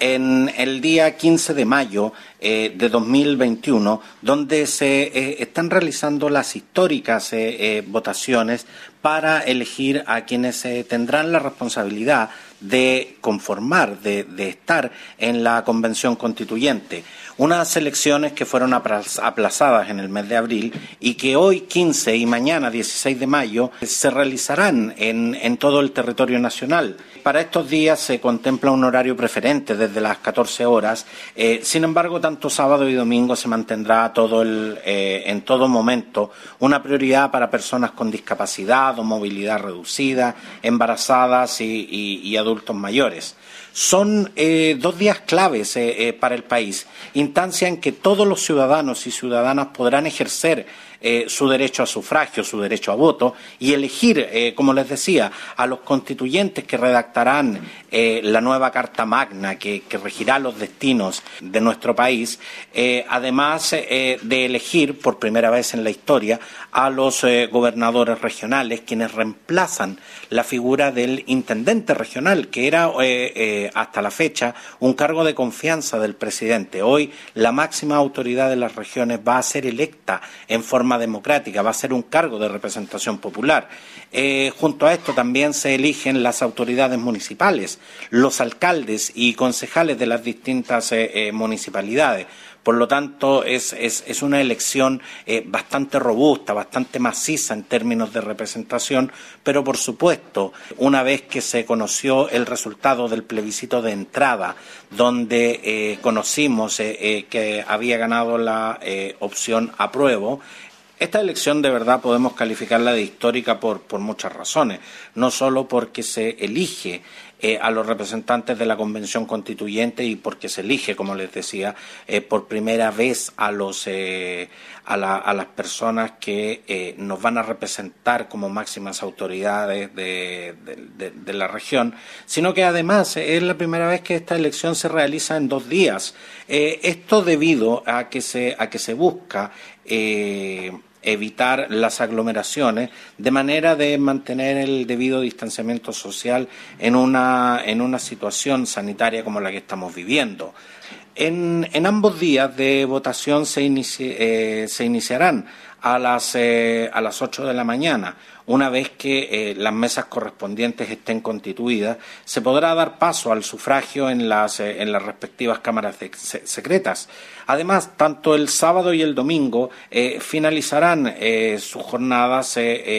en el día 15 de mayo eh, de 2021, donde se eh, están realizando las históricas eh, votaciones para elegir a quienes tendrán la responsabilidad de conformar, de, estar en la Convención Constituyente. Unas elecciones que fueron aplazadas en el mes de abril y que hoy 15 y mañana 16 de mayo se realizarán en, todo el territorio nacional. Para estos días se contempla un horario preferente desde las 14 horas. Eh, sin embargo, tanto sábado y domingo se mantendrá todo eh, en todo momento una prioridad para personas con discapacidad o movilidad reducida, embarazadas y adultos mayores. Son eh, dos días claves eh, eh, para el país, instancia en que todos los ciudadanos y ciudadanas podrán ejercer eh, su derecho a sufragio, su derecho a voto y elegir, como les decía, a los constituyentes que redactarán la nueva Carta Magna que, regirá los destinos de nuestro país, además de elegir por primera vez en la historia a los gobernadores regionales, quienes reemplazan la figura del intendente regional, que era hasta la fecha un cargo de confianza del presidente. Hoy la máxima autoridad de las regiones va a ser electa en forma democrática, va a ser un cargo de representación popular. Eh, junto a esto también se eligen las autoridades municipales, los alcaldes y concejales de las distintas eh, eh, municipalidades. Por lo tanto, es, es, una elección bastante robusta, bastante maciza en términos de representación, pero por supuesto, una vez que se conoció el resultado del plebiscito de entrada, donde conocimos que había ganado la opción apruebo, esta elección de verdad podemos calificarla de histórica por, muchas razones, no solo porque se elige eh, a los representantes de la Convención Constituyente y porque se elige, como les decía, eh, por primera vez a, los, eh, a, las personas que nos van a representar como máximas autoridades de, de, la región, sino que además es la primera vez que esta elección se realiza en dos días. esto debido a que se, a que se busca evitar las aglomeraciones, de manera de mantener el debido distanciamiento social en una, en una situación sanitaria como la que estamos viviendo. En, en ambos días de votación se, eh, se iniciarán a las, eh, a las 8 de la mañana una vez que eh, las mesas correspondientes estén constituidas, se podrá dar paso al sufragio en las, eh, en las respectivas cámaras secretas. Además, tanto el sábado y el domingo eh, finalizarán sus jornadas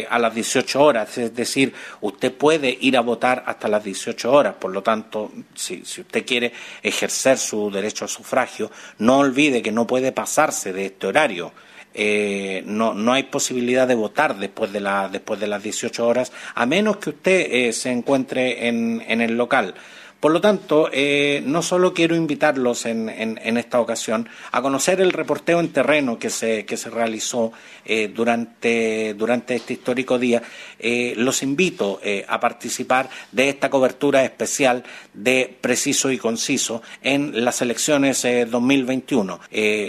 a las 18 horas, es decir, usted puede ir a votar hasta las 18 horas. Por lo tanto, si, si usted quiere ejercer su derecho a sufragio, no olvide que no puede pasarse de este horario. Eh, no, no hay posibilidad de votar después de, la, después de las 18 horas, a menos que usted eh, se encuentre en, en el local. Por lo tanto, eh, no solo quiero invitarlos en, esta ocasión a conocer el reporteo en terreno que se, realizó eh, durante, este histórico día, eh, los invito a participar de esta cobertura especial de Preciso y Conciso en las elecciones 2021.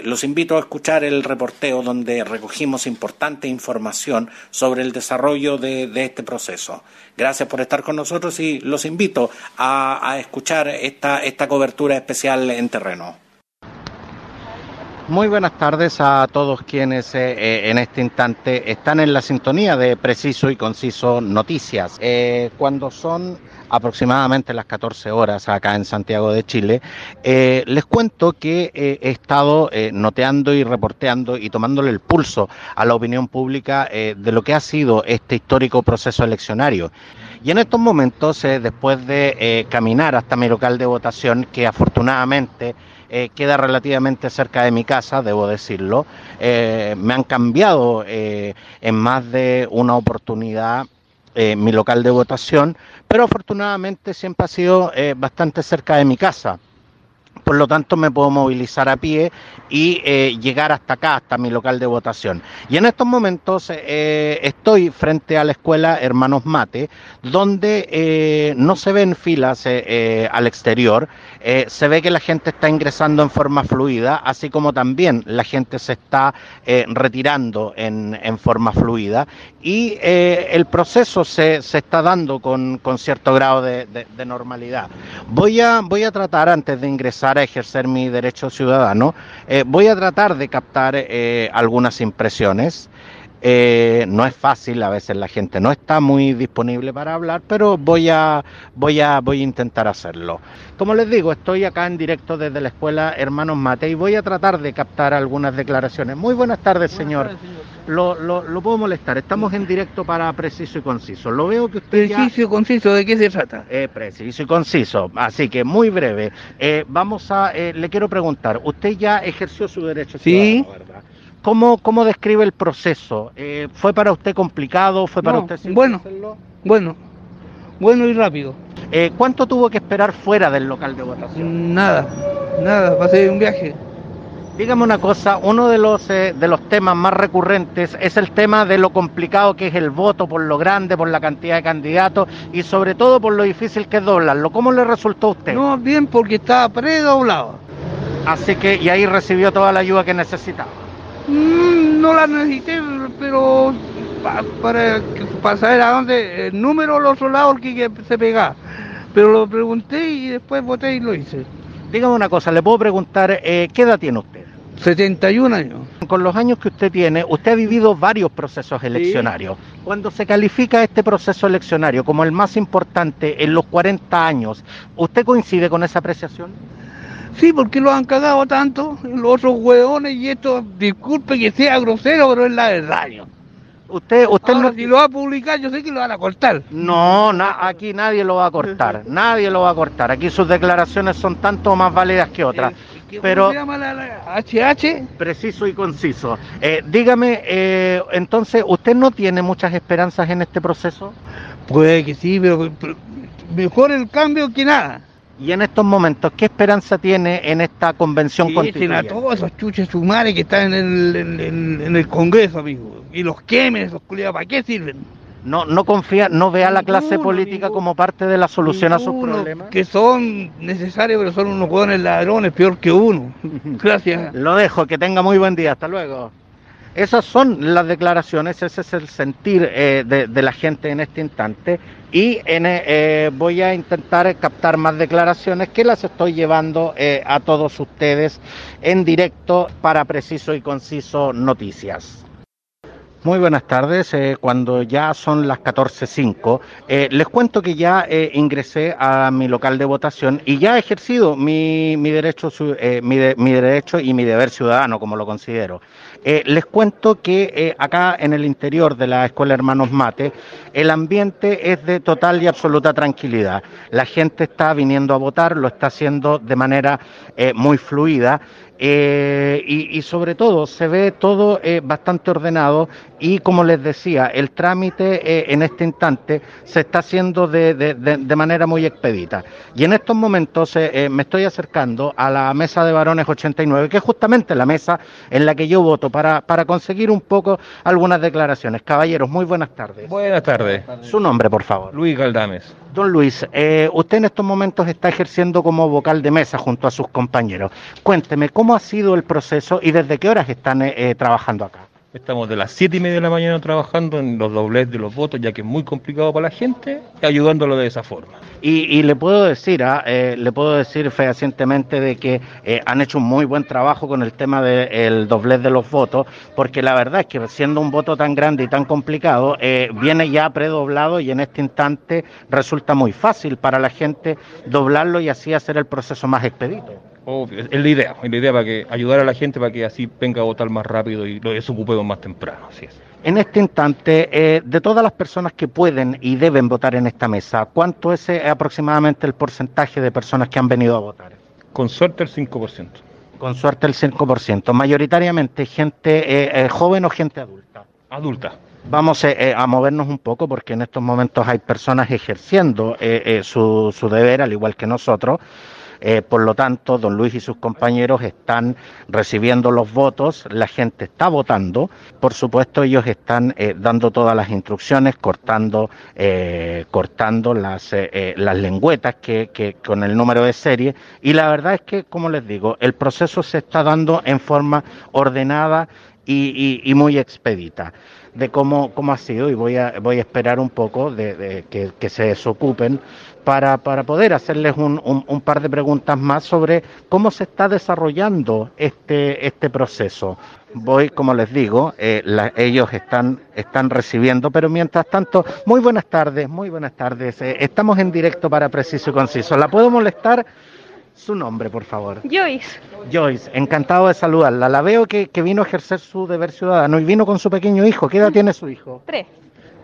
los invito a escuchar el reporteo donde recogimos importante información sobre el desarrollo de, este proceso. Gracias por estar con nosotros y los invito a escuchar esta, esta cobertura especial en terreno. Muy buenas tardes a todos quienes eh, eh, en este instante están en la sintonía de Preciso y Conciso Noticias. Eh, cuando son aproximadamente las 14 horas acá en Santiago de Chile, les cuento que he estado noteando y reporteando y tomándole el pulso a la opinión pública de lo que ha sido este histórico proceso eleccionario. Y en estos momentos, eh, después de eh, caminar hasta mi local de votación, que afortunadamente eh, queda relativamente cerca de mi casa, debo decirlo, me han cambiado en más de una oportunidad mi local de votación, pero afortunadamente siempre ha sido bastante cerca de mi casa. Por lo tanto me puedo movilizar a pie y eh, llegar hasta acá, hasta mi local de votación. Y en estos momentos eh, estoy frente a la escuela Hermanos Mate, donde eh, no se ven filas al exterior, se ve que la gente está ingresando en forma fluida, así como también la gente se está retirando en, forma fluida y el proceso se, se, está dando con, cierto grado de, de normalidad. Voy a, voy a tratar antes de ingresar a ejercer mi derecho ciudadano, eh, voy a tratar de captar eh, algunas impresiones. Eh, no es fácil, a veces la gente no está muy disponible para hablar, pero voy a, voy a, voy a intentar hacerlo. Como les digo, estoy acá en directo desde la escuela Hermanos Mate y voy a tratar de captar algunas declaraciones. Muy buenas tardes, señor. Lo, lo, puedo molestar. Estamos en directo para preciso y conciso. Lo veo que usted. Preciso y conciso, ¿de qué se trata? Eh, preciso y conciso. Así que muy breve. Eh, vamos a. Eh, le quiero preguntar. Usted ya ejerció su derecho sí. ¿verdad? ¿Cómo, ¿Cómo describe el proceso? Eh, ¿Fue para usted complicado? ¿Fue para usted Bueno, bueno, bueno y rápido. Eh, ¿Cuánto tuvo que esperar fuera del local de votación? Nada, nada, pasé un viaje. Dígame una cosa, uno de los, eh, de los temas más recurrentes es el tema de lo complicado que es el voto, por lo grande, por la cantidad de candidatos y sobre todo por lo difícil que es doblarlo. ¿Cómo le resultó a usted? No, bien, porque estaba predoblado. Así que, y ahí recibió toda la ayuda que necesitaba. Mm, no la necesité, pero para, para saber a dónde, el número los otro lado que se pega. Pero lo pregunté y después voté y lo hice. Dígame una cosa, le puedo preguntar, eh, ¿qué edad tiene usted? 71 años. Con los años que usted tiene, usted ha vivido varios procesos eleccionarios. Cuando se califica este proceso eleccionario como el más importante en los 40 años, ¿usted coincide con esa apreciación? Sí, porque lo han cagado tanto, los otros hueones y esto, disculpe que sea grosero, pero es la verdad. Usted, usted no... si lo va a publicar, yo sé que lo van a cortar. No, aquí nadie lo va a cortar, nadie lo va a cortar. Aquí sus declaraciones son tanto más válidas que otras. ¿Cómo pero se llama la, HH? Preciso y conciso. Eh, dígame, eh, entonces, ¿usted no tiene muchas esperanzas en este proceso? Puede que sí, pero mejor el cambio que nada. Y en estos momentos, ¿qué esperanza tiene en esta convención constituyente? a todos esos chuches sumares que están en el, en, el Congreso, amigo. Y los quemen, esos culiados, ¿para qué sirven? No, no confía, no ve a la clase política como parte de la solución a sus problemas. Que son necesarios, pero son unos jóvenes ladrones, peor que uno. Gracias. Lo dejo, que tenga muy buen día. Hasta luego. Esas son las declaraciones, ese es el sentir eh, de, la gente en este instante y eh, voy a intentar captar más declaraciones que las estoy llevando eh, a todos ustedes en directo para Preciso y Conciso Noticias. Muy buenas tardes. Eh, cuando ya son las 14.05, eh, les cuento que ya eh, ingresé a mi local de votación y ya he ejercido mi, derecho, eh, mi, derecho y mi deber ciudadano, como lo considero. Les cuento que acá en el interior de la Escuela Hermanos Mate, el ambiente es de total y absoluta tranquilidad. La gente está viniendo a votar, lo está haciendo de manera muy fluida. Eh, y, sobre todo se ve todo eh, bastante ordenado y como les decía, el trámite eh, en este instante se está haciendo de, de, manera muy expedita. Y en estos momentos me estoy acercando a la mesa de varones 89, que es justamente la mesa en la que yo voto para, para conseguir un poco algunas declaraciones. Caballeros, muy buenas tardes. Buenas tardes. Su nombre, por favor. Luis Galdames. Don Luis, usted en estos momentos está ejerciendo como vocal de mesa junto a sus compañeros. Cuénteme, ¿cómo ¿Cómo ha sido el proceso y desde qué horas están eh, eh, trabajando acá? Estamos de las siete y media de la mañana trabajando en los dobles de los votos, ya que es muy complicado para la gente, ayudándolo de esa forma. Y, le puedo decir, ¿ah? eh, le puedo decir fehacientemente de que han hecho un muy buen trabajo con el tema del doblez de los votos, porque la verdad es que siendo un voto tan grande y tan complicado, viene ya predoblado y en este instante resulta muy fácil para la gente doblarlo y así hacer el proceso más expedito es la idea, es la idea para que ayudar a la gente para que así venga a votar más rápido y lo desocupemos más temprano, así es. En este instante, eh, de todas las personas que pueden y deben votar en esta mesa, ¿cuánto es eh, aproximadamente el porcentaje de personas que han venido a votar? Con suerte el 5%. Con suerte el 5%. Mayoritariamente gente eh, joven o gente adulta. Adulta. Vamos a movernos un poco porque en estos momentos hay personas ejerciendo su, su deber, al igual que nosotros. Eh, por lo tanto, don Luis y sus compañeros están recibiendo los votos, la gente está votando, por supuesto ellos están eh, dando todas las instrucciones, cortando, cortando las, las lengüetas que, que con el número de serie. Y la verdad es que, como les digo, el proceso se está dando en forma ordenada y, muy expedita de cómo, cómo ha sido y voy a, voy a esperar un poco de, que, se desocupen para, para poder hacerles un, un, par de preguntas más sobre cómo se está desarrollando este, este proceso. Voy, como les digo, eh, ellos están, están recibiendo, pero mientras tanto, muy buenas tardes, muy buenas tardes. Eh, estamos en directo para Preciso y Conciso. ¿La puedo molestar? Su nombre, por favor. Joyce. Joyce, encantado de saludarla. La veo que, vino a ejercer su deber ciudadano y vino con su pequeño hijo. ¿Qué edad tiene su hijo? Tres.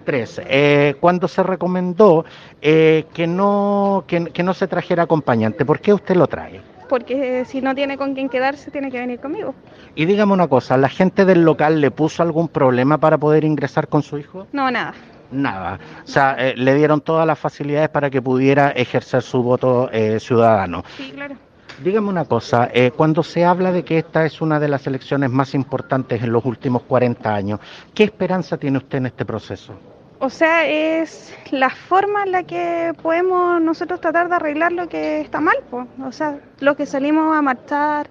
Tres. Eh, cuando se recomendó eh, que, no, que, no se trajera acompañante, ¿por qué usted lo trae? Porque si no tiene con quién quedarse, tiene que venir conmigo. Y dígame una cosa, ¿la gente del local le puso algún problema para poder ingresar con su hijo? No, nada nada. O sea, eh, le dieron todas las facilidades para que pudiera ejercer su voto eh, ciudadano. Sí, claro. Dígame una cosa, eh, cuando se habla de que esta es una de las elecciones más importantes en los últimos 40 años, ¿qué esperanza tiene usted en este proceso? O sea, es la forma en la que podemos nosotros tratar de arreglar lo que está mal. Pues. O sea, lo que salimos a marchar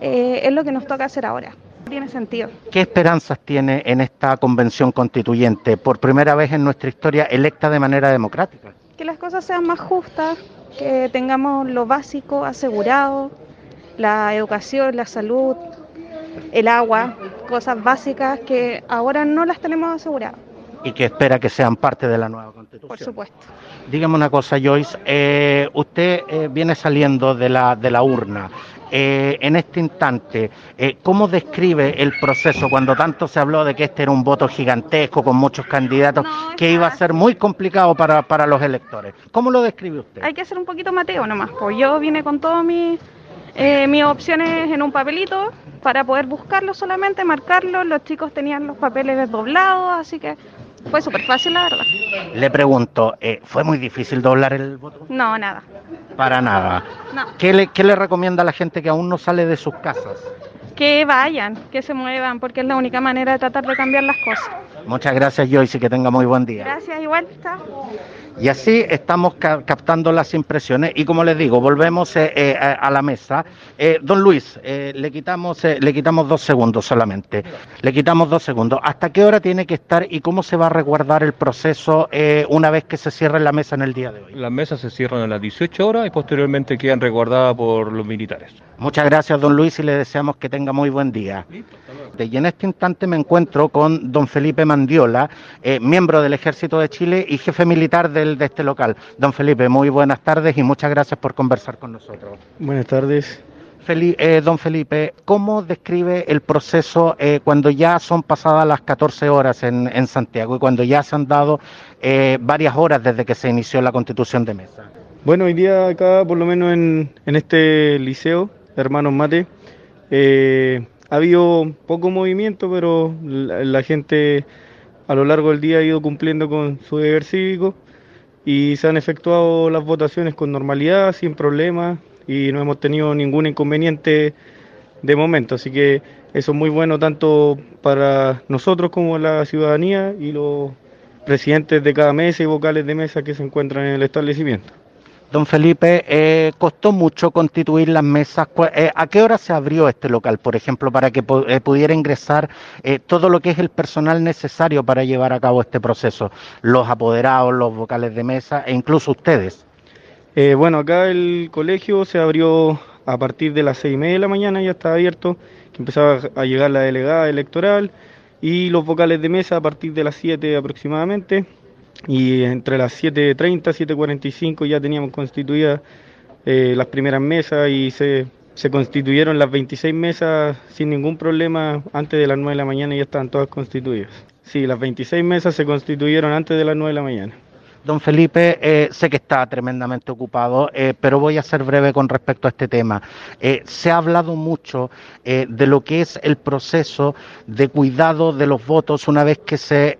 es lo que nos toca hacer ahora tiene sentido. ¿Qué esperanzas tiene en esta convención constituyente, por primera vez en nuestra historia electa de manera democrática? Que las cosas sean más justas, que tengamos lo básico asegurado, la educación, la salud, el agua, cosas básicas que ahora no las tenemos aseguradas. Y que espera que sean parte de la nueva constitución. Por supuesto. Dígame una cosa, Joyce. Eh, usted eh, viene saliendo de la, de la urna. Eh, en este instante, eh, ¿cómo describe el proceso cuando tanto se habló de que este era un voto gigantesco con muchos candidatos, que iba a ser muy complicado para, para los electores? ¿Cómo lo describe usted? Hay que ser un poquito mateo nomás, pues yo vine con todas mis, eh, mis opciones en un papelito para poder buscarlo solamente, marcarlo, los chicos tenían los papeles desdoblados, así que fue súper fácil, la verdad. Le pregunto, eh, ¿fue muy difícil doblar el voto? No, nada. Para nada. No. ¿Qué, le, ¿Qué le recomienda a la gente que aún no sale de sus casas? Que vayan, que se muevan, porque es la única manera de tratar de cambiar las cosas. Muchas gracias, Joyce, y que tenga muy buen día. Gracias, igual. está. Y así estamos captando las impresiones y como les digo, volvemos eh, eh, a la mesa. Eh, don Luis, le, quitamos, le quitamos dos segundos solamente. Le quitamos dos segundos. ¿Hasta qué hora tiene que estar y cómo se va a resguardar el proceso una vez que se cierre la mesa en el día de hoy? Las mesas se cierran a las 18 horas y posteriormente quedan resguardadas por los militares. Muchas gracias, don Luis, y le deseamos que tenga muy buen día. Y en este instante me encuentro con don Felipe Mandiola, miembro del Ejército de Chile y jefe militar de de este local. Don Felipe, muy buenas tardes y muchas gracias por conversar con nosotros. Buenas tardes. Eh, don Felipe, ¿cómo describe el proceso eh, cuando ya son pasadas las 14 horas en, Santiago y cuando ya se han dado eh, varias horas desde que se inició la constitución de mesa? Bueno, hoy día acá, por lo menos en, este liceo, Hermanos Mate, ha habido poco movimiento, pero la, la, gente a lo largo del día ha ido cumpliendo con su deber cívico y se han efectuado las votaciones con normalidad, sin problemas y no hemos tenido ningún inconveniente de momento. Así que eso es muy bueno tanto para nosotros como la ciudadanía y los presidentes de cada mesa y vocales de mesa que se encuentran en el establecimiento. Don Felipe, eh, ¿costó mucho constituir las mesas? Eh, ¿A qué hora se abrió este local, por ejemplo, para que eh, pudiera ingresar todo lo que es el personal necesario para llevar a cabo este proceso? Los apoderados, los vocales de mesa e incluso ustedes. bueno, acá el colegio se abrió a partir de las seis y media de la mañana, ya está abierto, que empezaba a llegar la delegada electoral y los vocales de mesa a partir de las siete aproximadamente y entre las 7.30 y 7.45 ya teníamos constituidas eh, las primeras mesas y se, se, constituyeron las 26 mesas sin ningún problema antes de las 9 de la mañana y ya estaban todas constituidas. Sí, las 26 mesas se constituyeron antes de las 9 de la mañana. Don Felipe, eh, sé que está tremendamente ocupado, eh, pero voy a ser breve con respecto a este tema. Eh, se ha hablado mucho de lo que es el proceso de cuidado de los votos una vez que se,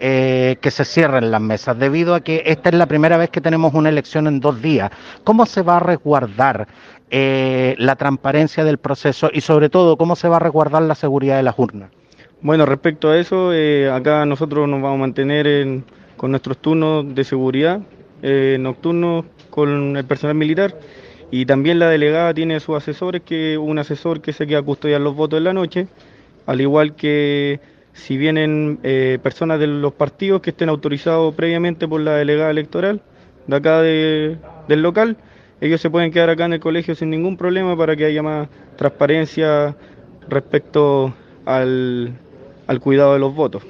que se cierren las mesas, debido a que esta es la primera vez que tenemos una elección en dos días. ¿Cómo se va a resguardar eh, la transparencia del proceso y sobre todo cómo se va a resguardar la seguridad de las urnas. Bueno, respecto a eso, eh, acá nosotros nos vamos a mantener con nuestros turnos de seguridad eh, nocturnos con el personal militar y también la delegada tiene sus asesores, que un asesor que se queda a custodiar los votos en la noche, al igual que si vienen eh, personas de los partidos que estén autorizados previamente por la delegada electoral de acá del local, ellos se pueden quedar acá en el colegio sin ningún problema para que haya más transparencia respecto al, al cuidado de los votos.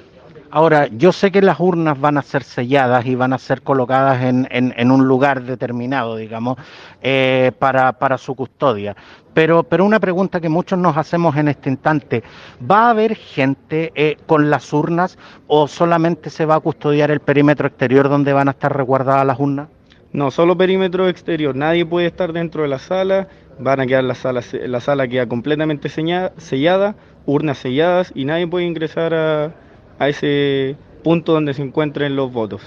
Ahora, yo sé que las urnas van a ser selladas y van a ser colocadas en, un lugar determinado, digamos, eh, para, para, su custodia. Pero, pero una pregunta que muchos nos hacemos en este instante, ¿va a haber gente eh, con las urnas o solamente se va a custodiar el perímetro exterior donde van a estar resguardadas las urnas? No, solo perímetro exterior, nadie puede estar dentro de la sala, van a quedar la sala, la sala queda completamente sellada, urnas selladas y nadie puede ingresar a a ese punto donde se encuentren los votos.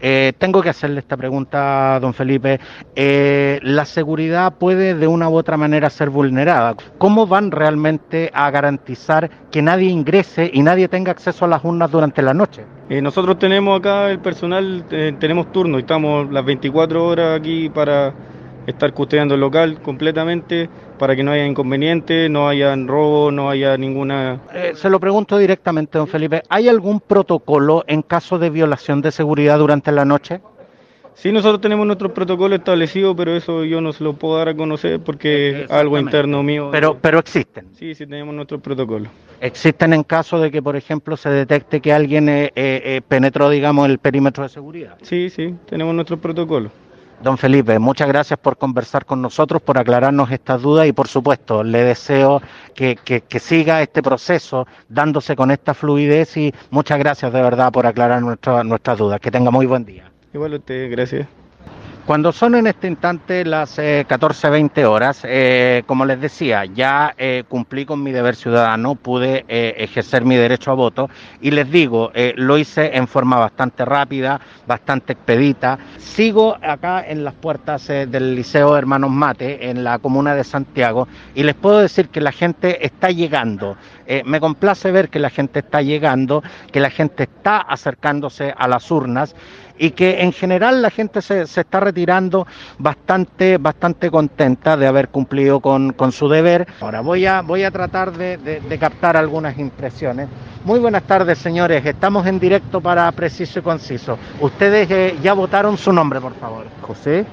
Eh, tengo que hacerle esta pregunta, don Felipe. Eh, la seguridad puede de una u otra manera ser vulnerada. ¿Cómo van realmente a garantizar que nadie ingrese y nadie tenga acceso a las urnas durante la noche? Eh, nosotros tenemos acá el personal, tenemos turno y estamos las 24 horas aquí para estar custodiando el local completamente para que no haya inconvenientes, no haya robo, no haya ninguna... Eh, se lo pregunto directamente, don Felipe, ¿hay algún protocolo en caso de violación de seguridad durante la noche? Sí, nosotros tenemos nuestro protocolo establecido, pero eso yo no se lo puedo dar a conocer porque es algo interno mío. Pero, pero existen. Sí, sí tenemos nuestro protocolo. ¿Existen en caso de que, por ejemplo, se detecte que alguien eh, eh, penetró, digamos, el perímetro de seguridad? Sí, sí, tenemos nuestro protocolo. Don Felipe, muchas gracias por conversar con nosotros, por aclararnos estas dudas y por supuesto le deseo que, siga este proceso dándose con esta fluidez y muchas gracias de verdad por aclarar nuestras dudas. Que tenga muy buen día. Igual usted, gracias. Cuando son en este instante las 14.20 eh, horas, eh, como les decía, ya eh, cumplí con mi deber ciudadano, pude ejercer mi derecho a voto y les digo, lo hice en forma bastante rápida, bastante expedita. Sigo acá en las puertas del Liceo Hermanos Mate, en la comuna de Santiago, y les puedo decir que la gente está llegando. Me complace ver que la gente está llegando, que la gente está acercándose a las urnas y que en general la gente se, se está retirando bastante, bastante contenta de haber cumplido con, con su deber. Ahora voy a, voy a tratar de, de, captar algunas impresiones. Muy buenas tardes, señores. Estamos en directo para Preciso y Conciso. Ustedes eh, ya votaron su nombre, por favor. José.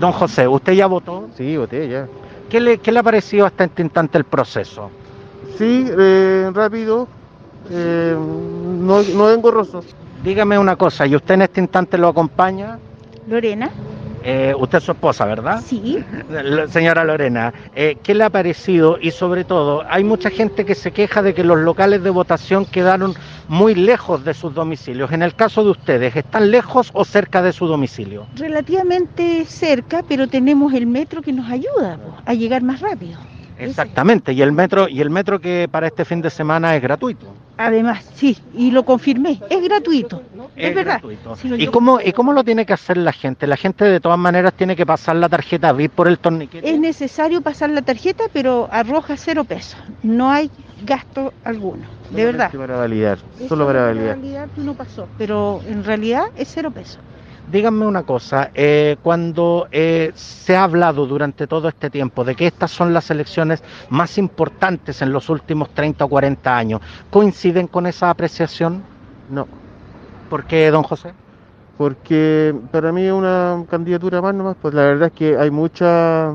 Don José, ¿usted ya votó? Sí, voté ya. ¿Qué le, qué le ha parecido hasta este instante el proceso? Sí, eh, rápido, eh, no, no engorroso. Dígame una cosa, ¿y usted en este instante lo acompaña? Lorena. Eh, usted es su esposa, ¿verdad? Sí. Señora Lorena, eh, ¿qué le ha parecido? Y sobre todo, hay mucha gente que se queja de que los locales de votación quedaron muy lejos de sus domicilios. En el caso de ustedes, ¿están lejos o cerca de su domicilio? Relativamente cerca, pero tenemos el metro que nos ayuda a llegar más rápido. Exactamente, y el metro y el metro que para este fin de semana es gratuito. Además, sí, y lo confirmé, es gratuito. Es, verdad. ¿Y, cómo, ¿Y cómo lo tiene que hacer la gente? La gente de todas maneras tiene que pasar la tarjeta VIP por el torniquete. Es necesario pasar la tarjeta, pero arroja cero pesos. No hay gasto alguno, de verdad. Para validar, solo para validar. validar no pasó, pero en realidad es cero pesos. Díganme una cosa, eh, cuando eh, se ha hablado durante todo este tiempo de que estas son las elecciones más importantes en los últimos 30 o 40 años, ¿coinciden con esa apreciación? No. ¿Por qué, don José? Porque para mí es una candidatura más nomás, pues la verdad es que hay mucha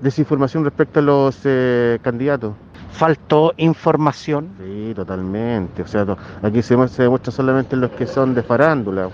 desinformación respecto a los eh, candidatos. ¿Faltó información? Sí, totalmente. O sea, aquí se, se demuestra solamente los que son de farándula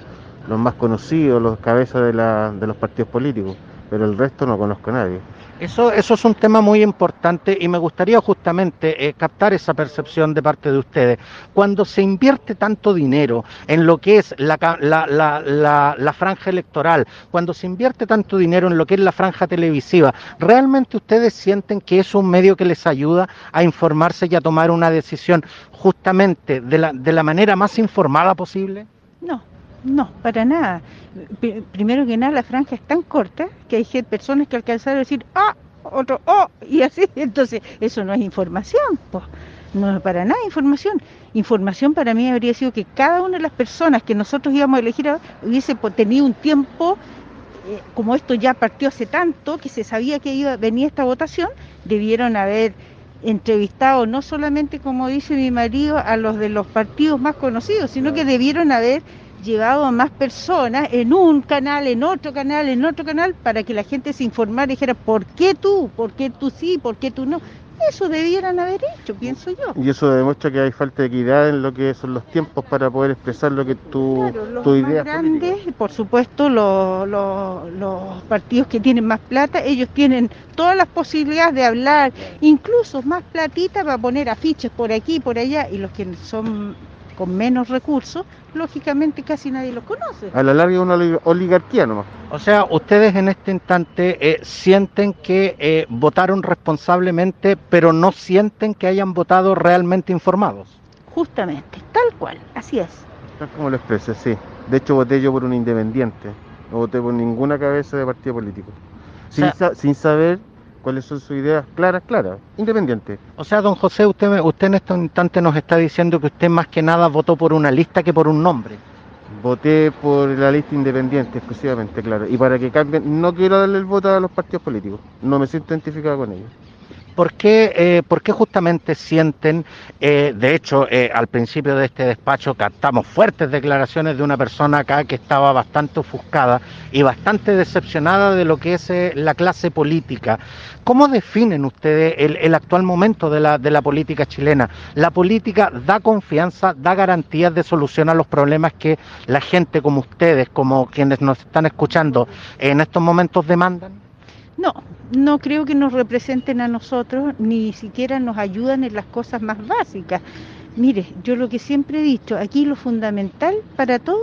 los más conocidos, los cabezas de, la, de los partidos políticos, pero el resto no conozco a nadie. Eso, eso es un tema muy importante y me gustaría justamente eh, captar esa percepción de parte de ustedes. Cuando se invierte tanto dinero en lo que es la, la, la, la, franja electoral, cuando se invierte tanto dinero en lo que es la franja televisiva, ¿realmente ustedes sienten que es un medio que les ayuda a informarse y a tomar una decisión justamente de la, de la manera más informada posible? No, No, para nada. P- Primero que nada, la franja es tan corta que hay personas que alcanzaron a decir, ah, otro, oh, y así. Entonces, eso no es información, pues. No es para nada información. Información para mí habría sido que cada una de las personas que nosotros íbamos a elegir hubiese tenido un tiempo, eh, como esto ya partió hace tanto, que se sabía que iba venía esta votación, debieron haber entrevistado no solamente, como dice mi marido, a los de los partidos más conocidos, sino que debieron haber llevado a más personas en un canal, en otro canal, en otro canal, para que la gente se informara y dijera, ¿por qué tú? ¿Por qué tú sí? ¿Por qué tú no? Eso debieran haber hecho, pienso yo. Y eso demuestra que hay falta de equidad en lo que son los tiempos para poder expresar lo que tú, Claro, los tu idea. grandes, por supuesto, los, los- los partidos que tienen más plata, ellos tienen todas las posibilidades de hablar, incluso más platita para poner afiches por aquí y por allá, y los que son con menos recursos, lógicamente casi nadie los conoce. A la larga es una oli- oligarquía nomás. O sea, ustedes en este instante eh, sienten que eh, votaron responsablemente, pero no sienten que hayan votado realmente informados. Justamente, tal cual, así es. Tal como lo expresé, sí. De hecho, voté yo por un independiente. No voté por ninguna cabeza de partido político. Sin, sea- sa- sin saber cuáles son sus ideas claras, claras. Independiente. O sea, don José, usted, usted en este instante nos está diciendo que usted más que nada votó por una lista que por un nombre. Voté por la lista independiente exclusivamente, claro. Y para que cambien, no quiero darle el voto a los partidos políticos. No me siento identificado con ellos. ¿Por qué, eh, por qué justamente sienten, eh, de hecho, eh, al principio de este despacho captamos fuertes declaraciones de una persona acá que estaba bastante ofuscada y bastante decepcionada de lo que es eh, la clase política? ¿Cómo definen ustedes el, el actual momento de la, de la política chilena? ¿La política da confianza, da garantías de solución a los problemas que la gente como ustedes, como quienes nos están escuchando, en estos momentos demandan? No, no creo que nos representen a nosotros, ni siquiera nos ayudan en las cosas más básicas. Mire, yo lo que siempre he dicho, aquí lo fundamental para todo,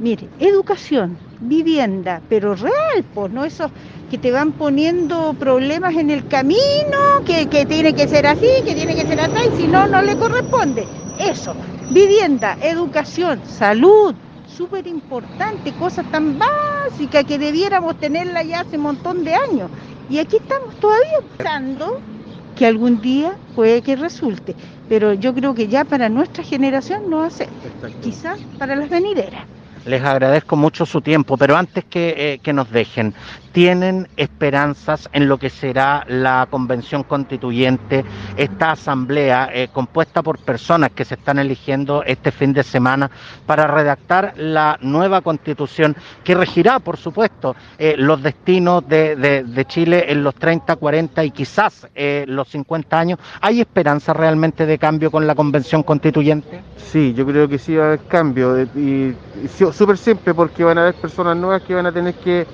mire, educación, vivienda, pero real, pues no esos que te van poniendo problemas en el camino, que, que tiene que ser así, que tiene que ser así, y si no, no le corresponde. Eso, vivienda, educación, salud, súper importante, cosas tan básicas que debiéramos tenerla ya hace un montón de años. Y aquí estamos todavía pensando que algún día puede que resulte, pero yo creo que ya para nuestra generación no hace, quizás para las venideras. Les agradezco mucho su tiempo, pero antes que, eh, que nos dejen, ¿tienen esperanzas en lo que será la convención constituyente, esta asamblea eh, compuesta por personas que se están eligiendo este fin de semana para redactar la nueva constitución que regirá, por supuesto, eh, los destinos de, de- Chile en los 30, 40 y quizás eh, los 50 años? ¿Hay esperanza realmente de cambio con la convención constituyente? Sí, yo creo que sí va a haber cambio. Y, y súper simple porque van a haber personas nuevas que van a tener que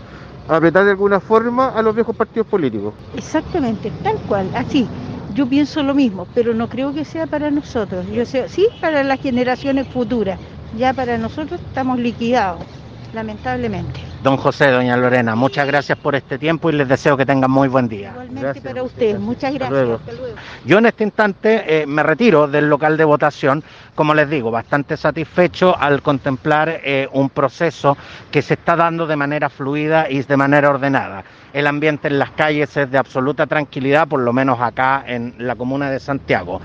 apretar de alguna forma a los viejos partidos políticos. Exactamente, tal cual, así. Yo pienso lo mismo, pero no creo que sea para nosotros. Yo sé, sí para las generaciones futuras. Ya para nosotros estamos liquidados, lamentablemente. Don José, doña Lorena, muchas gracias por este tiempo y les deseo que tengan muy buen día. Igualmente Gracias, para muchas ustedes. gracias. Muchas Hasta gracias. luego. Hasta luego. Yo en este instante eh, me retiro del local de votación, como les digo, bastante satisfecho al contemplar eh, un proceso que se está dando de manera fluida y de manera ordenada. El ambiente en las calles es de absoluta tranquilidad, por lo menos acá en la comuna de Santiago.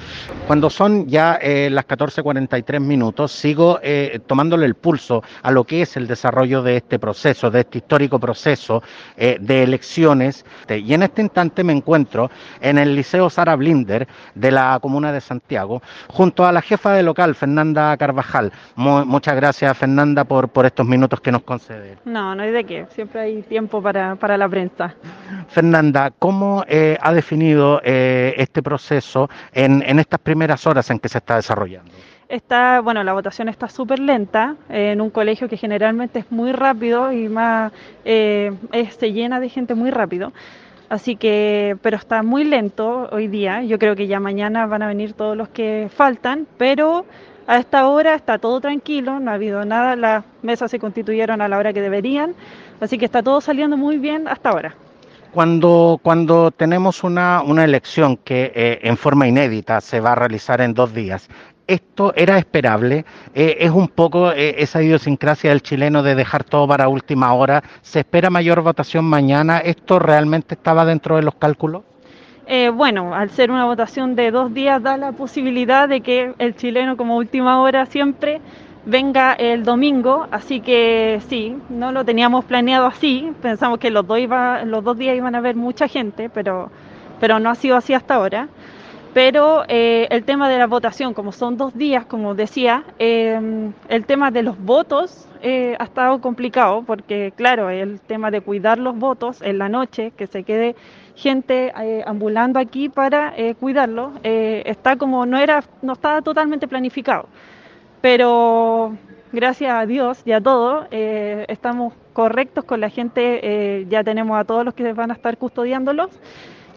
Cuando son ya eh, las 14.43 minutos, sigo eh, tomándole el pulso a lo que es el desarrollo de este proceso, de este histórico proceso eh, de elecciones. Y en este instante me encuentro en el Liceo Sara Blinder de la comuna de Santiago, junto a la jefa de local, Fernanda Carvajal. Mu- muchas gracias, Fernanda, por, por estos minutos que nos concede. No, no hay de qué. Siempre hay tiempo para, para la prensa. Fernanda, ¿cómo eh, ha definido eh, este proceso en, en estas primeras horas en que se está desarrollando? Está, bueno, la votación está súper lenta eh, en un colegio que generalmente es muy rápido y más eh, es- se llena de gente muy rápido. Así que, pero está muy lento hoy día. Yo creo que ya mañana van a venir todos los que faltan, pero a esta hora está todo tranquilo, no ha habido nada, las mesas se constituyeron a la hora que deberían, así que está todo saliendo muy bien hasta ahora. Cuando, cuando tenemos una, una elección que eh, en forma inédita se va a realizar en dos días, esto era esperable, eh, es un poco eh, esa idiosincrasia del chileno de dejar todo para última hora, se espera mayor votación mañana, ¿esto realmente estaba dentro de los cálculos? Eh, bueno, al ser una votación de dos días da la posibilidad de que el chileno como última hora siempre venga el domingo, así que sí, no lo teníamos planeado así, pensamos que los dos, iba, los dos días iban a haber mucha gente, pero, pero no ha sido así hasta ahora. Pero eh, el tema de la votación, como son dos días, como decía, eh, el tema de los votos eh, ha estado complicado porque, claro, el tema de cuidar los votos en la noche, que se quede gente ambulando aquí para cuidarlos, está como no era, no estaba totalmente planificado. Pero gracias a Dios y a todo, estamos correctos con la gente, ya tenemos a todos los que van a estar custodiándolos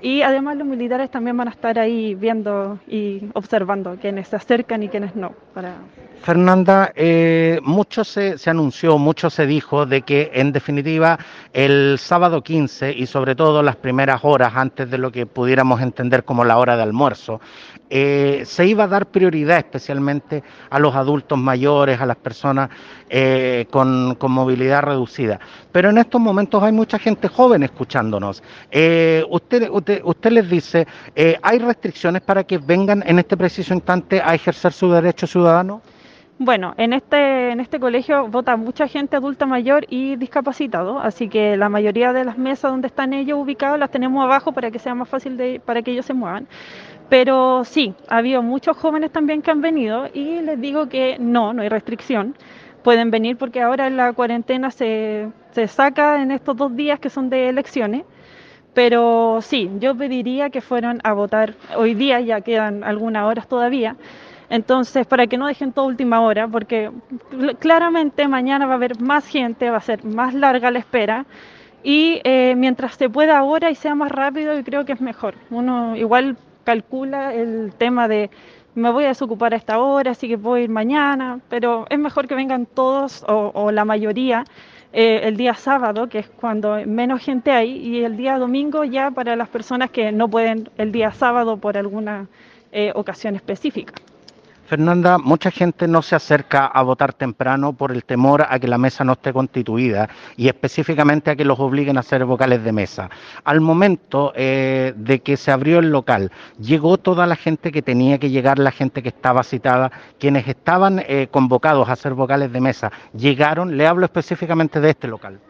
y además los militares también van a estar ahí viendo y observando quienes se acercan y quienes no. Para... Fernanda, eh, mucho se, se, anunció, mucho se dijo de que en definitiva el sábado 15 y sobre todo las primeras horas antes de lo que pudiéramos entender como la hora de almuerzo, eh, se iba a dar prioridad especialmente a los adultos mayores, a las personas eh, con, movilidad reducida. Pero en estos momentos hay mucha gente joven escuchándonos. Eh, usted, usted, usted, les dice, eh, ¿hay restricciones para que vengan en este preciso instante a ejercer su derecho ciudadano? Bueno, en este, en este colegio vota mucha gente adulta mayor y discapacitado, así que la mayoría de las mesas donde están ellos ubicados las tenemos abajo para que sea más fácil de, para que ellos se muevan. Pero sí, ha habido muchos jóvenes también que han venido y les digo que no, no hay restricción. Pueden venir porque ahora la cuarentena se, se saca en estos dos días que son de elecciones. Pero sí, yo pediría que fueran a votar hoy día, ya quedan algunas horas todavía entonces, para que no dejen toda última hora, porque claramente mañana va a haber más gente, va a ser más larga la espera. Y eh, mientras se pueda ahora y sea más rápido, yo creo que es mejor. Uno igual calcula el tema de me voy a desocupar a esta hora, así que puedo ir mañana, pero es mejor que vengan todos o, la mayoría eh, el día sábado, que es cuando menos gente hay, y el día domingo ya para las personas que no pueden el día sábado por alguna eh, ocasión específica. Fernanda, mucha gente no se acerca a votar temprano por el temor a que la mesa no esté constituida y específicamente a que los obliguen a hacer vocales de mesa. Al momento eh, de que se abrió el local, llegó toda la gente que tenía que llegar, la gente que estaba citada, quienes estaban eh, convocados a hacer vocales de mesa, llegaron, le hablo específicamente de este local.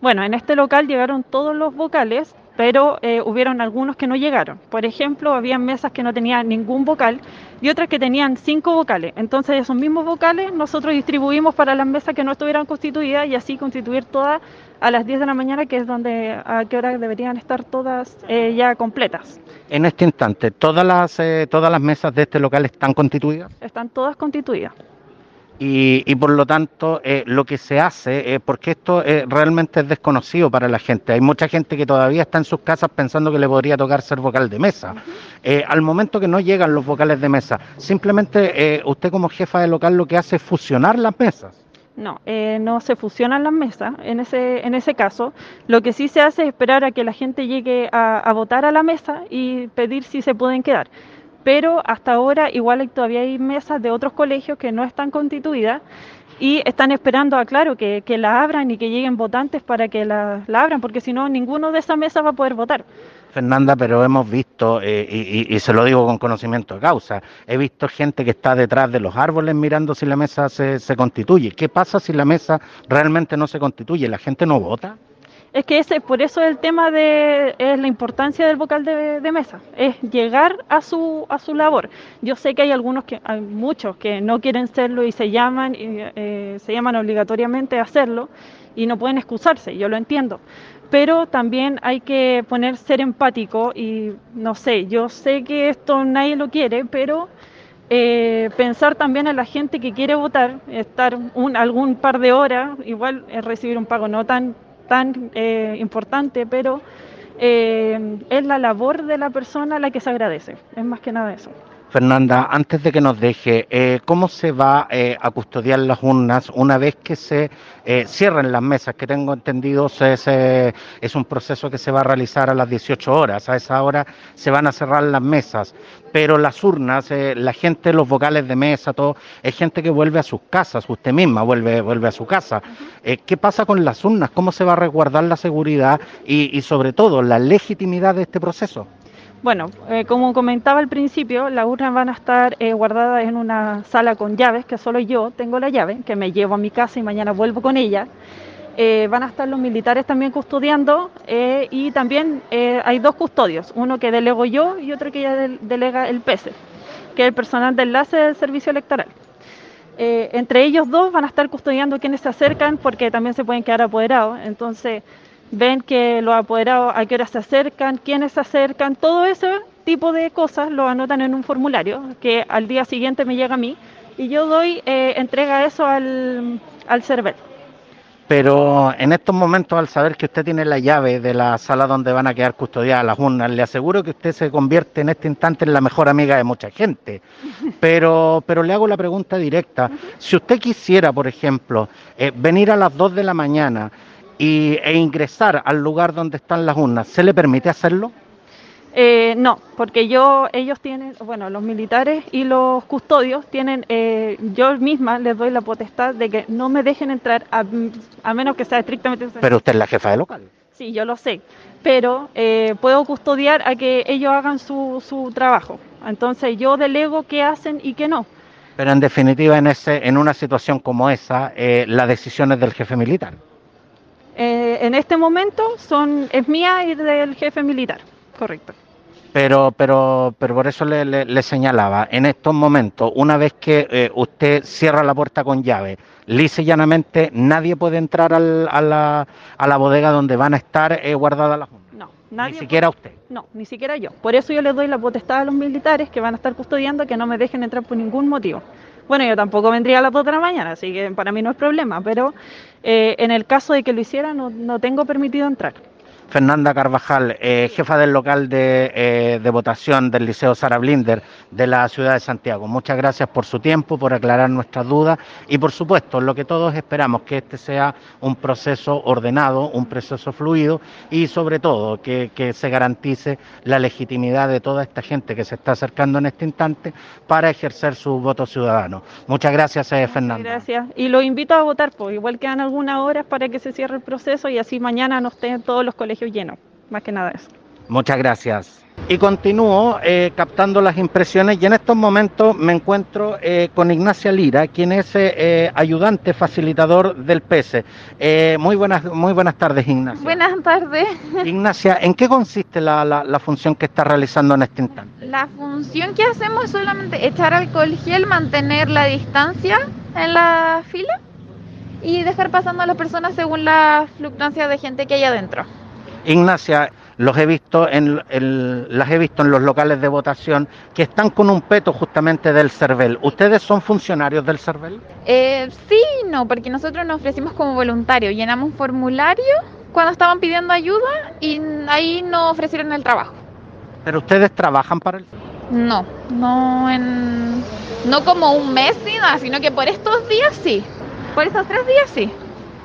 Bueno, en este local llegaron todos los vocales, pero eh, hubieron algunos que no llegaron. Por ejemplo, había mesas que no tenían ningún vocal y otras que tenían cinco vocales. Entonces, esos mismos vocales nosotros distribuimos para las mesas que no estuvieran constituidas y así constituir todas a las 10 de la mañana, que es donde a qué hora deberían estar todas eh, ya completas. En este instante, ¿todas las, eh, ¿todas las mesas de este local están constituidas? Están todas constituidas. Y, por lo tanto eh, lo que se hace, eh, porque esto eh, realmente es desconocido para la gente, hay mucha gente que todavía está en sus casas pensando que le podría tocar ser vocal de mesa. al momento que no llegan los vocales de mesa, simplemente usted como jefa de local lo que hace es fusionar las mesas. No, no se fusionan las mesas en ese, en ese caso. Lo que sí se hace es esperar a que la gente llegue a, a votar a la mesa y pedir si se pueden quedar pero hasta ahora igual hay, todavía hay mesas de otros colegios que no están constituidas y están esperando a claro que, la abran y que lleguen votantes para que la, abran, porque si no, ninguno de esas mesas va a poder votar. Fernanda, pero hemos visto, eh, y, se lo digo con conocimiento de causa, he visto gente que está detrás de los árboles mirando si la mesa se, se constituye. ¿Qué pasa si la mesa realmente no se constituye? ¿La gente no vota? Es que ese, por eso el tema de es la importancia del vocal de, mesa, es llegar a su a su labor. Yo sé que hay algunos que hay muchos que no quieren serlo y se llaman eh, se llaman obligatoriamente a hacerlo y no pueden excusarse, yo lo entiendo. Pero también hay que poner ser empático y no sé, yo sé que esto nadie lo quiere, pero eh, pensar también en la gente que quiere votar, estar un, algún par de horas, igual es recibir un pago no tan tan eh, importante, pero eh, es la labor de la persona la que se agradece, es más que nada eso. Fernanda, antes de que nos deje, eh, ¿cómo se va eh, a custodiar las urnas una vez que se eh, cierren las mesas? Que tengo entendido se- se- es un proceso que se va a realizar a las 18 horas. A esa hora se van a cerrar las mesas. Pero las urnas, eh, la gente, los vocales de mesa, todo, es gente que vuelve a sus casas. Usted misma vuelve, vuelve a su casa. Eh, ¿Qué pasa con las urnas? ¿Cómo se va a resguardar la seguridad y, y sobre todo la legitimidad de este proceso? Bueno, eh, como comentaba al principio, las urnas van a estar eh, guardadas en una sala con llaves, que solo yo tengo la llave, que me llevo a mi casa y mañana vuelvo con ella. Eh, van a estar los militares también custodiando y también hay dos custodios, uno que delego yo y otro que ya del- delega el PESE, que es el personal de enlace del servicio electoral. Entre ellos dos van a estar custodiando quienes se acercan porque también se pueden quedar apoderados. Entonces ven que los apoderados a qué hora se acercan, quiénes se acercan, todo ese tipo de cosas lo anotan en un formulario que al día siguiente me llega a mí y yo doy eh, entrega eso al, al CERVEL. Pero en estos momentos, al saber que usted tiene la llave de la sala donde van a quedar custodiadas las urnas, le aseguro que usted se convierte en este instante en la mejor amiga de mucha gente. Pero, pero le hago la pregunta directa. Si usted quisiera, por ejemplo, eh, venir a las 2 de la mañana y, e ingresar al lugar donde están las urnas, ¿se le permite hacerlo? Eh, no, porque yo, ellos tienen, bueno, los militares y los custodios tienen, eh, yo misma les doy la potestad de que no me dejen entrar a, a menos que sea estrictamente. Pero usted es la jefa de local. Sí, yo lo sé, pero eh, puedo custodiar a que ellos hagan su, su trabajo. Entonces yo delego qué hacen y qué no. Pero en definitiva, en, ese, en una situación como esa, eh, la decisión es del jefe militar. Eh, en este momento son es mía y del jefe militar, correcto. Pero, pero, pero por eso le, le- le señalaba, en estos momentos, una vez que eh, usted cierra la puerta con llave, lisa y llanamente, nadie puede entrar al- a, la, a la bodega donde van a estar eh, guardadas las urnas. No, nadie Ni siquiera usted. No, ni siquiera yo. Por eso yo les doy la potestad a los militares que van a estar custodiando que no me dejen entrar por ningún motivo. Bueno, yo tampoco vendría a las 2 de la mañana, así que para mí no es problema, pero eh, en el caso de que lo hiciera no, no tengo permitido entrar. Fernanda Carvajal, eh, jefa del local de, eh, de votación del Liceo Sara Blinder de la ciudad de Santiago. Muchas gracias por su tiempo, por aclarar nuestras dudas y, por supuesto, lo que todos esperamos, que este sea un proceso ordenado, un proceso fluido y, sobre todo, que, que se garantice la legitimidad de toda esta gente que se está acercando en este instante para ejercer su voto ciudadano. Muchas gracias, eh, Fernanda. Gracias. Y los invito a votar, pues igual quedan algunas horas para que se cierre el proceso y así mañana no estén todos los colegios llenos. Más que nada eso. Muchas gracias. Y continúo eh, captando las impresiones y en estos momentos me encuentro eh, con Ignacia Lira, quien es eh, eh, ayudante facilitador del PESE. Eh, muy, buenas, muy buenas tardes, Ignacia. Buenas tardes. Ignacia, ¿en qué consiste la, la- la función que está realizando en este instante? La función que hacemos es solamente echar alcohol gel, mantener la distancia en la fila y dejar pasando a las personas según la fluctuancia de gente que hay adentro. Ignacia, los he visto en, las he visto en los locales de votación que están con un peto justamente del CERVEL. ¿Ustedes son funcionarios del CERVEL? Eh, sí, y no, porque nosotros nos ofrecimos como voluntarios, llenamos un formulario cuando estaban pidiendo ayuda y ahí nos ofrecieron el trabajo. ¿Pero ustedes trabajan para el No, no en, no como un mes ni nada, sino que por estos días sí. Por estos tres días sí.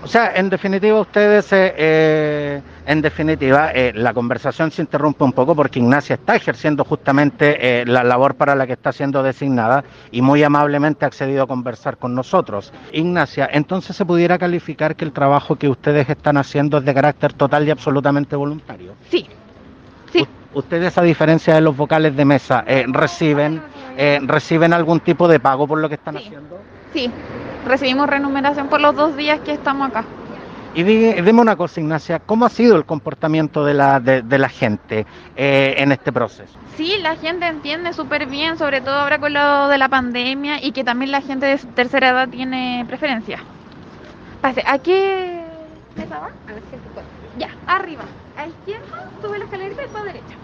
O sea, en definitiva, ustedes, eh, eh, en definitiva, eh, la conversación se interrumpe un poco porque Ignacia está ejerciendo justamente eh, la labor para la que está siendo designada y muy amablemente ha accedido a conversar con nosotros. Ignacia, entonces se pudiera calificar que el trabajo que ustedes están haciendo es de carácter total y absolutamente voluntario. Sí. U- Ustedes, a diferencia de los vocales de mesa, eh, reciben, eh, reciben algún tipo de pago por lo que están haciendo. Sí, recibimos remuneración por los dos días que estamos acá. Y di- dime una cosa, Ignacia, ¿cómo ha sido el comportamiento de la, de, de la gente eh, en este proceso? Sí, la gente entiende súper bien, sobre todo ahora con lo de la pandemia y que también la gente de tercera edad tiene preferencia. Pase, ¿a qué mesa va? A se puede. Ya, arriba. A izquierda, sube la escalerita y después a derecha.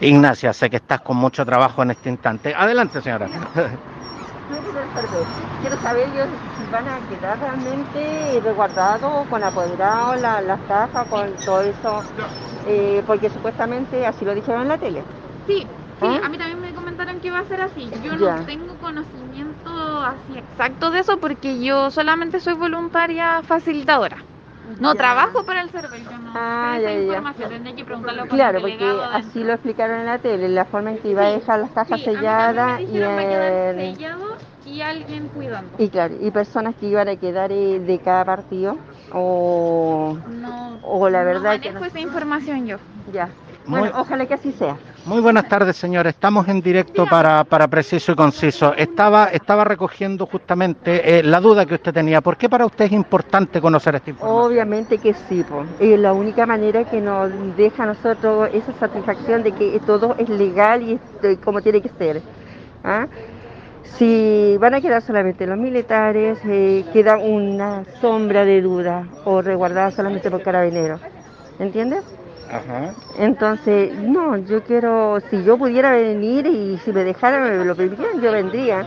Ignacia, sé que estás con mucho trabajo en este instante. Adelante, señora. Quiero saber yo si van a quedar realmente resguardados con apoderados, la- las cajas, con todo eso, eh, porque supuestamente así lo dijeron en la tele. Sí, sí, ¿Ah? a mí también me comentaron que va a ser así. Yo no tengo conocimiento así exacto de eso porque yo solamente soy voluntaria facilitadora. No Ya. trabajo para el server, yo no Ah, esa ya, ya. información, tendría que preguntarlo Claro, el porque de- así lo explicaron en la tele, la forma en que iba a dejar las cajas Sí, selladas y, en- sellado y alguien cuidando. y claro, y personas que iban a quedar eh, de cada partido o, No, o la no verdad que manejo no. esa información yo. Ya. Muy- Bueno, ojalá que así sea. Muy buenas tardes, señor. Estamos en directo para, para Preciso y Conciso. Estaba, estaba recogiendo justamente eh, la duda que usted tenía. ¿Por qué para usted es importante conocer esta información? Obviamente que sí, po. es la única manera que nos deja a nosotros esa satisfacción de que todo es legal y es eh, como tiene que ser. ¿ah? Si van a quedar solamente los militares, eh, queda una sombra de duda o resguardada solamente por carabineros. ¿Entiendes? Ajá. Entonces, no, yo quiero, si yo pudiera venir y si me dejaran, me lo permitieran, yo vendría.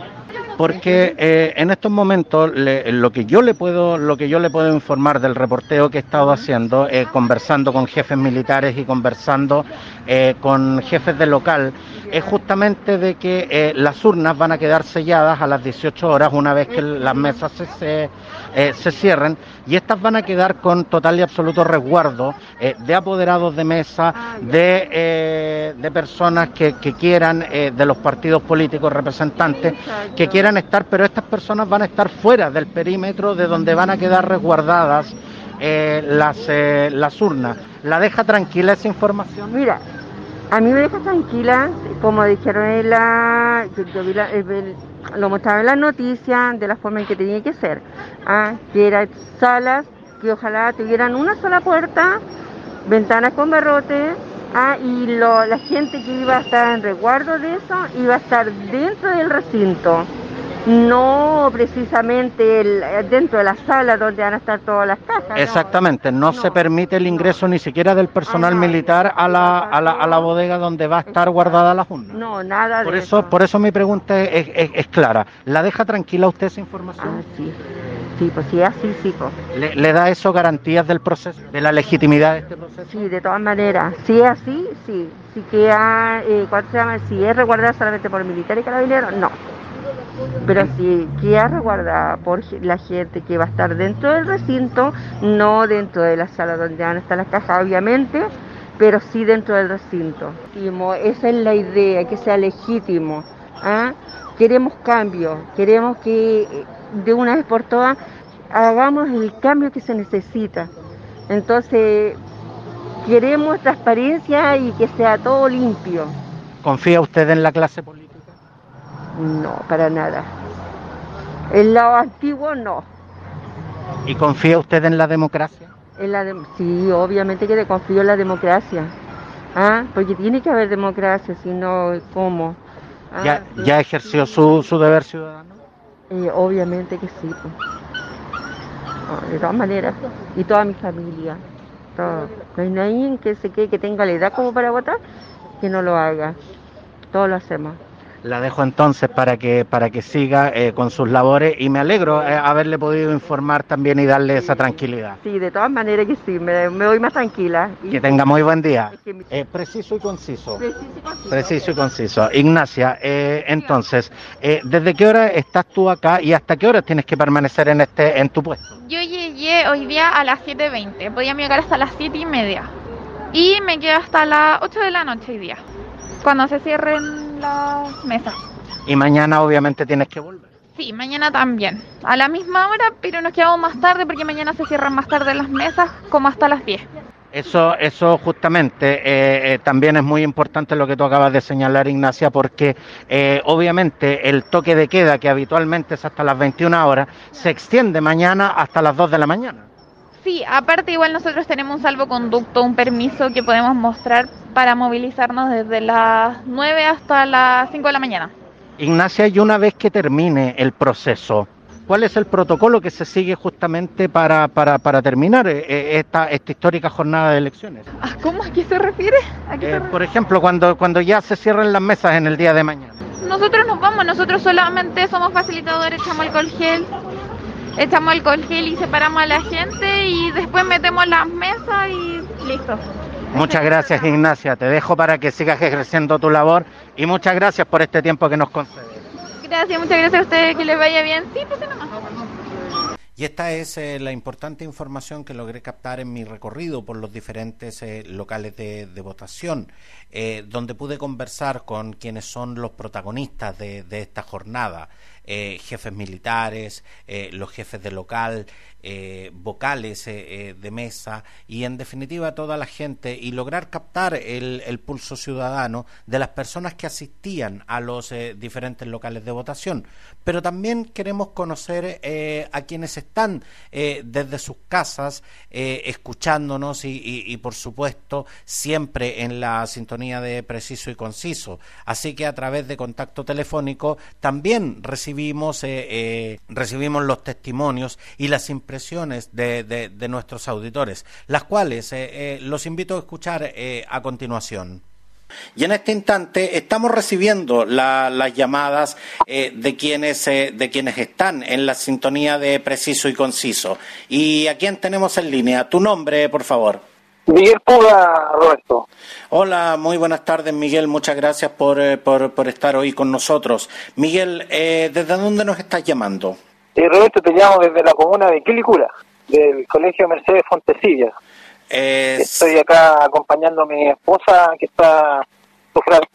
Porque eh, en estos momentos le- lo que yo le puedo lo que yo le puedo informar del reporteo que he estado haciendo, eh, conversando con jefes militares y conversando eh, con jefes de local, es justamente de que eh, las urnas van a quedar selladas a las 18 horas una vez que las mesas se, se, eh, se cierren y estas van a quedar con total y absoluto resguardo eh, de apoderados de mesa, de, eh, de personas que, que quieran, de los partidos políticos representantes, que quieran estar, pero estas personas van a estar fuera del perímetro de donde van a quedar resguardadas las, las urnas. ¿La deja tranquila esa información? Mira, a mí me deja tranquila, como dijeron en la, el- lo mostraron en las noticias, de la forma en que tenía que ser, ah, que eran salas que ojalá tuvieran una sola puerta, ventanas con barrotes, ah, y lo- la gente que iba a estar en resguardo de eso iba a estar dentro del recinto. No precisamente el- dentro de la sala donde van a estar todas las cajas. no. Exactamente, no, se permite el ingreso ni siquiera del personal militar a la, a, la, a la bodega donde va a estar guardada la urnas. No, nada Por de eso, por eso mi pregunta es, es- es clara. ¿La deja tranquila usted esa información? sí. Sí, pues sí, así sí, pues. ¿Le, le da eso garantías del proceso, de la legitimidad de este proceso? Sí, de todas maneras. Si es así, sí. Si queda, eh, ¿cuánto se llama? Si es resguardada solamente por militares y carabineros, no. Pero si queda resguardada por la gente que va a estar dentro del recinto, no dentro de la sala donde van a estar las cajas, obviamente, pero sí dentro del recinto. Esa es la idea, que sea legítimo. ¿ah? Queremos cambio, queremos que eh, de una vez por todas hagamos el cambio que se necesita. Entonces, queremos transparencia y que sea todo limpio. ¿Confía usted en la clase política? No, para nada. En lo antiguo no. ¿Y confía usted en la democracia? En la dem- sí, obviamente que le confío en la democracia. ¿Ah? Porque tiene que haber democracia, si no, ¿cómo? Ah, ¿Ya, ya ejerció su, su deber ciudadano? eh, obviamente que sí. pues. No, de todas maneras. Y toda mi familia. Todo. No hay nadie que se quede que tenga la edad como para votar que no lo haga. Todos lo hacemos. La dejo entonces para que para que siga eh, con sus labores y me alegro eh, haberle podido informar también y darle esa tranquilidad. Sí, de todas maneras que sí, me, me voy más tranquila. Y- Que tenga muy buen día. Es que mi- Eh, preciso y conciso. Preciso y conciso. Preciso y conciso. Ignacia, eh, entonces, eh, ¿desde qué hora estás tú acá y hasta qué hora tienes que permanecer en este en tu puesto? Yo llegué hoy día a las 7.20, podía llegar hasta las 7 y media. Y me quedo hasta las 8 de la noche hoy día, cuando se cierren las mesas. Y mañana obviamente tienes que volver. Sí, mañana también, a la misma hora, pero nos quedamos más tarde porque mañana se cierran más tarde las mesas, como hasta las 10. Eso, eso justamente eh, eh, también es muy importante lo que tú acabas de señalar, Ignacia, porque eh, obviamente el toque de queda, que habitualmente es hasta las 21 horas, se extiende mañana hasta las 2 de la mañana. Sí, aparte igual nosotros tenemos un salvoconducto, un permiso que podemos mostrar para movilizarnos desde las 9 hasta las 5 de la mañana. Ignacia, y una vez que termine el proceso, ¿cuál es el protocolo que se sigue justamente para, para, para terminar eh, eh, esta, esta histórica jornada de elecciones? Ah, ¿Cómo a qué se refiere? ¿A qué se Eh, refiere? por ejemplo, cuando, cuando ya se cierren las mesas en el día de mañana. Nosotros nos vamos, nosotros solamente somos facilitadores, echamos alcohol gel, echamos alcohol gel y separamos a la gente y después metemos las mesas y listo. Muchas gracias, Ignacia. Te dejo para que sigas ejerciendo tu labor y muchas gracias por este tiempo que nos concedes. Gracias, muchas gracias a ustedes, que les vaya bien. Sí, pues nomás. Y esta es eh, la importante información que logré captar en mi recorrido por los diferentes eh, locales de, de votación, eh, donde pude conversar con quienes son los protagonistas de, de esta jornada, eh, jefes militares, eh, los jefes de local, eh, vocales de mesa y en definitiva toda la gente y lograr captar el, pulso ciudadano de las personas que asistían a los diferentes locales de votación. Pero también queremos conocer a quienes están desde sus casas escuchándonos y, y- y, por supuesto siempre en la sintonía de preciso y conciso. Así que a través de contacto telefónico también recibimos eh, eh, recibimos los testimonios y las impresiones de, de- nuestros auditores, las cuales eh, los invito a escuchar a continuación. Y en este instante estamos recibiendo la- las llamadas eh, de quienes eh, de quienes están en la sintonía de preciso y conciso. ¿Y a quién tenemos en línea? Tu nombre, por favor. Miguel Puga, Roberto. Hola, muy buenas tardes, Miguel. Muchas gracias por, eh, por, por estar hoy con nosotros. Miguel, eh, ¿desde dónde nos estás llamando? Eh, Roberto, te llamo desde la comuna de Quilicura, del Colegio Mercedes Fontecilla. Eh, Estoy acá acompañando a mi esposa que está sufriendo.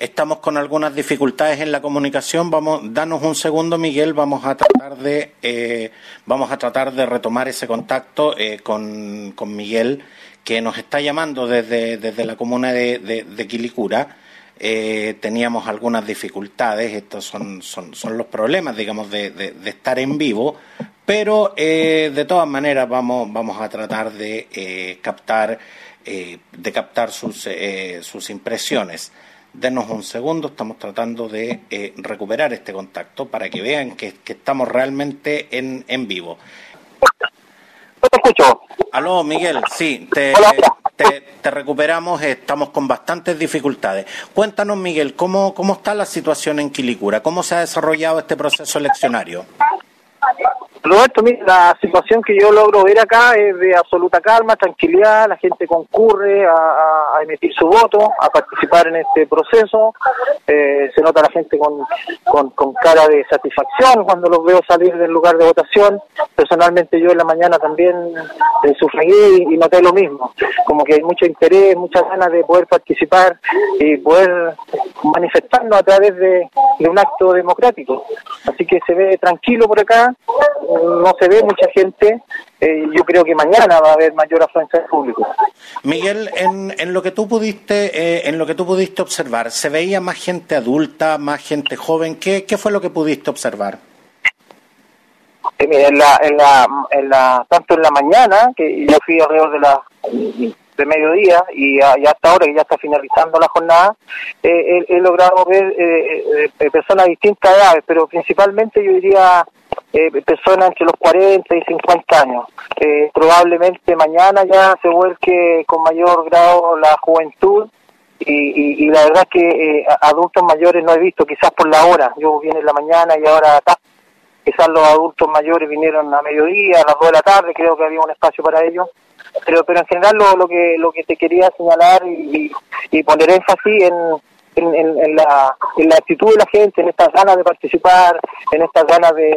Estamos con algunas dificultades en la comunicación. Vamos, danos un segundo, Miguel. Vamos a tratar de, eh, vamos a tratar de retomar ese contacto eh, con, con Miguel, que nos está llamando desde, desde la comuna de, de- Quilicura. Eh, teníamos algunas dificultades. Estos son, son, son los problemas, digamos, de, de- estar en vivo. Pero eh, de todas maneras vamos, vamos a tratar de captar, de captar sus, sus impresiones. Denos un segundo, estamos tratando de eh, recuperar este contacto para que vean que, que estamos realmente en, en vivo. te escucho. Aló, Miguel, sí, te, te, te recuperamos, estamos con bastantes dificultades. Cuéntanos, Miguel, ¿cómo, ¿cómo está la situación en Quilicura? ¿Cómo se ha desarrollado este proceso eleccionario? Roberto, mira, la situación que yo logro ver acá es de absoluta calma, tranquilidad, la gente concurre a, emitir su voto, a participar en este proceso, Eh, se nota la gente con, cara de satisfacción cuando los veo salir del lugar de votación, personalmente yo en la mañana también eh, sufragué y, y noté lo mismo, como que hay mucho interés, muchas ganas de poder participar y poder manifestarnos a través de un acto democrático. Así que se ve tranquilo por acá, no se ve mucha gente. eh, yo creo que mañana va a haber mayor afluencia de público. Miguel, en, en lo que tú pudiste, eh, en lo que tú pudiste observar, ¿se veía más gente adulta, más gente joven? ¿Qué, qué fue lo que pudiste observar? Eh, mira, en la, en la, en la, tanto en la mañana, que yo fui alrededor de la de mediodía y, a- y hasta ahora que ya está finalizando la jornada, eh, he, he logrado ver eh, eh, eh, personas de distintas edades, pero principalmente yo diría eh, personas entre los 40 y 50 años. Eh, probablemente mañana ya se vuelque con mayor grado la juventud y, y, y la verdad es que eh, adultos mayores no he visto, quizás por la hora. Yo vine en la mañana y ahora acá. Quizás los adultos mayores vinieron a mediodía, a las 2 de la tarde, creo que había un espacio para ellos. Pero, pero en general lo, lo que lo que te quería señalar y- y poner énfasis en, en, la, en la actitud de la gente, en estas ganas de participar, en estas ganas de,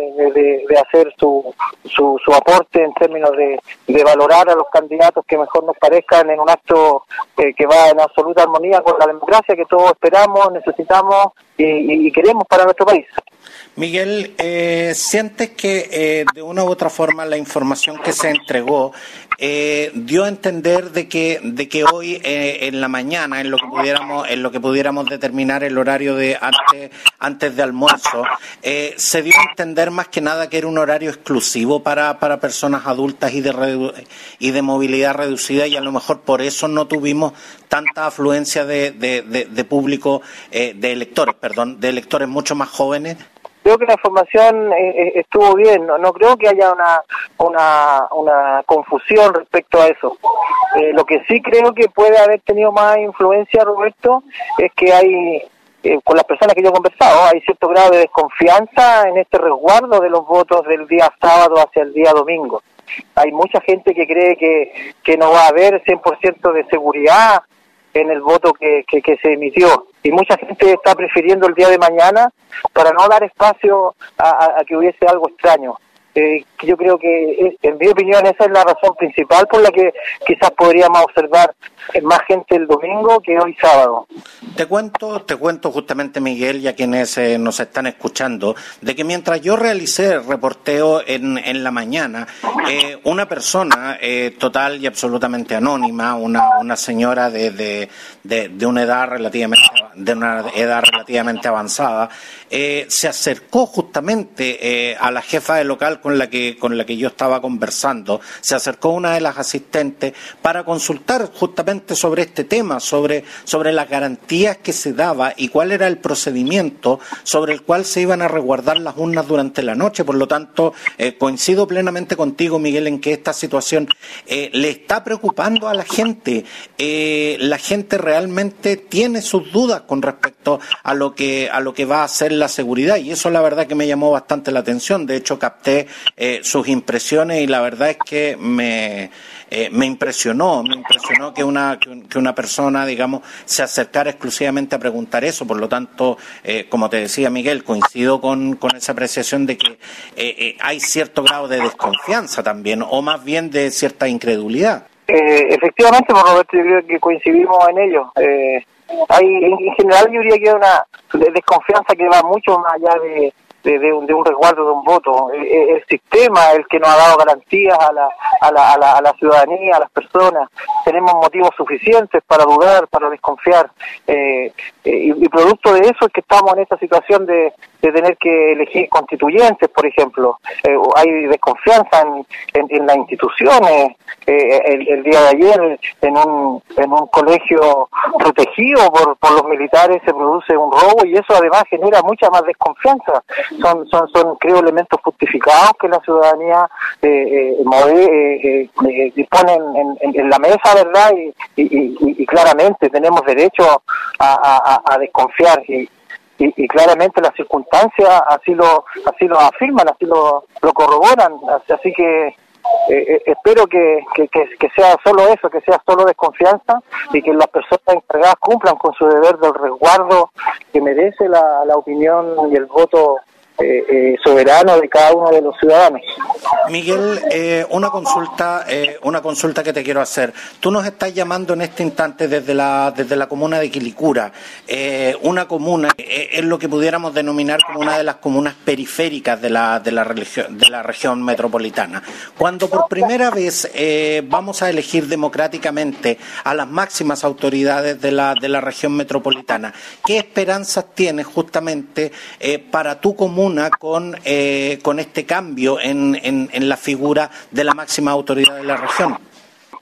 de- hacer su, su, su aporte en términos de, de valorar a los candidatos que mejor nos parezcan en un acto que va en absoluta armonía con la democracia que todos esperamos, necesitamos y- y queremos para nuestro país. Miguel, eh, ¿sientes que eh, de una u otra forma la información que se entregó eh, dio a entender de que de que hoy eh, en la mañana, en lo que pudiéramos en lo que pudiéramos determinar el horario de antes antes de almuerzo, se dio a entender más que nada que era un horario exclusivo para, para personas adultas y de y de movilidad reducida y a lo mejor por eso no tuvimos tanta afluencia de, de, de- público de electores, perdón, de electores mucho más jóvenes. Creo que la información eh, eh, estuvo bien, no, no creo que haya una, una, una confusión respecto a eso. Eh, lo que sí creo que puede haber tenido más influencia, Roberto, es que hay, eh, con las personas que yo he conversado, hay cierto grado de desconfianza en este resguardo de los votos del día sábado hacia el día domingo. hay mucha gente que cree que, que no va a haber 100% de seguridad en el voto que, que, se emitió. Y mucha gente está prefiriendo el día de mañana para no dar espacio a, que hubiese algo extraño. Eh, yo creo que, en mi opinión, esa es la razón principal por la que quizás podríamos observar más gente el domingo que hoy sábado. Te cuento, te cuento justamente, Miguel, y a quienes eh, nos están escuchando, de que mientras yo realicé el reporteo en, en la mañana, eh, una persona eh, total y absolutamente anónima, una, una señora de, de, de, de, una edad relativamente de una edad relativamente avanzada, eh, se acercó justamente eh, a la jefa del local con la que con la que yo estaba conversando, se acercó una de las asistentes para consultar justamente sobre este tema, sobre sobre las garantías que se daba y cuál era el procedimiento sobre el cual se iban a resguardar las urnas durante la noche. Por lo tanto, eh, coincido plenamente contigo, Miguel, en que esta situación eh, le está preocupando a la gente. Eh, la gente realmente tiene sus dudas con respecto a lo que a lo que va a ser la seguridad y eso la verdad que me llamó bastante la atención. De hecho, capté sus impresiones y la verdad es que me eh, me impresionó, me impresionó que una, que una persona, digamos, se acercara exclusivamente a preguntar eso. Por lo tanto, eh, como te decía Miguel, coincido con, con esa apreciación de que eh, eh hay cierto grado de desconfianza también, o más bien de cierta incredulidad. Eh, efectivamente, por Roberto, yo creo que coincidimos en ello. Eh, hay, en general, yo diría que hay una desconfianza que va mucho más allá de, de, de, un, de un resguardo de un voto. El, el, sistema el que nos ha dado garantías a la, a, la, a, la, a la ciudadanía, a las personas. Tenemos motivos suficientes para dudar, para desconfiar. Eh, eh, y, producto de eso es que estamos en esta situación de, de tener que elegir constituyentes, por ejemplo. Eh, hay desconfianza en, en, en las instituciones. Eh, el, el, día de ayer, en un, en un colegio protegido por, por los militares, se produce un robo y eso además genera mucha más desconfianza. Son, son, son creo, elementos justificados que la ciudadanía eh, eh, eh, dispone en, en, la mesa, ¿verdad? Y, y, y, claramente tenemos derecho a, desconfiar. Y, y, y, claramente las circunstancias así lo así lo afirman, así lo, lo corroboran, así que eh, espero que, que, que, sea solo eso, que sea solo desconfianza y que las personas encargadas cumplan con su deber del resguardo que merece la, la opinión y el voto eh, eh, soberano de cada uno de los ciudadanos. Miguel, eh, una consulta, eh, una consulta que te quiero hacer. Tú nos estás llamando en este instante desde la desde la comuna de Quilicura, eh, una comuna es lo que pudiéramos denominar como una de las comunas periféricas de la de la religión de la región metropolitana. Cuando por primera vez vamos a elegir democráticamente a las máximas autoridades de la de la región metropolitana, ¿qué esperanzas tienes justamente para tu comuna comuna con, eh, con este cambio en, en, la figura de la máxima autoridad de la región?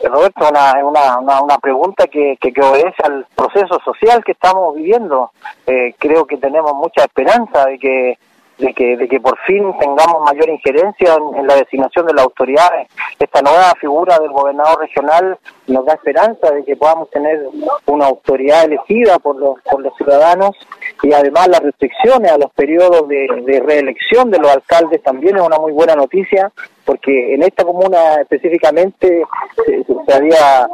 Roberto, una, una, una, una pregunta que, que, que, obedece al proceso social que estamos viviendo. Eh, creo que tenemos mucha esperanza de que de que, de que por fin tengamos mayor injerencia en, la designación de las autoridades. Esta nueva figura del gobernador regional nos da esperanza de que podamos tener una autoridad elegida por los, por los ciudadanos y además las restricciones a los periodos de, de reelección de los alcaldes también es una muy buena noticia porque en esta comuna específicamente se, había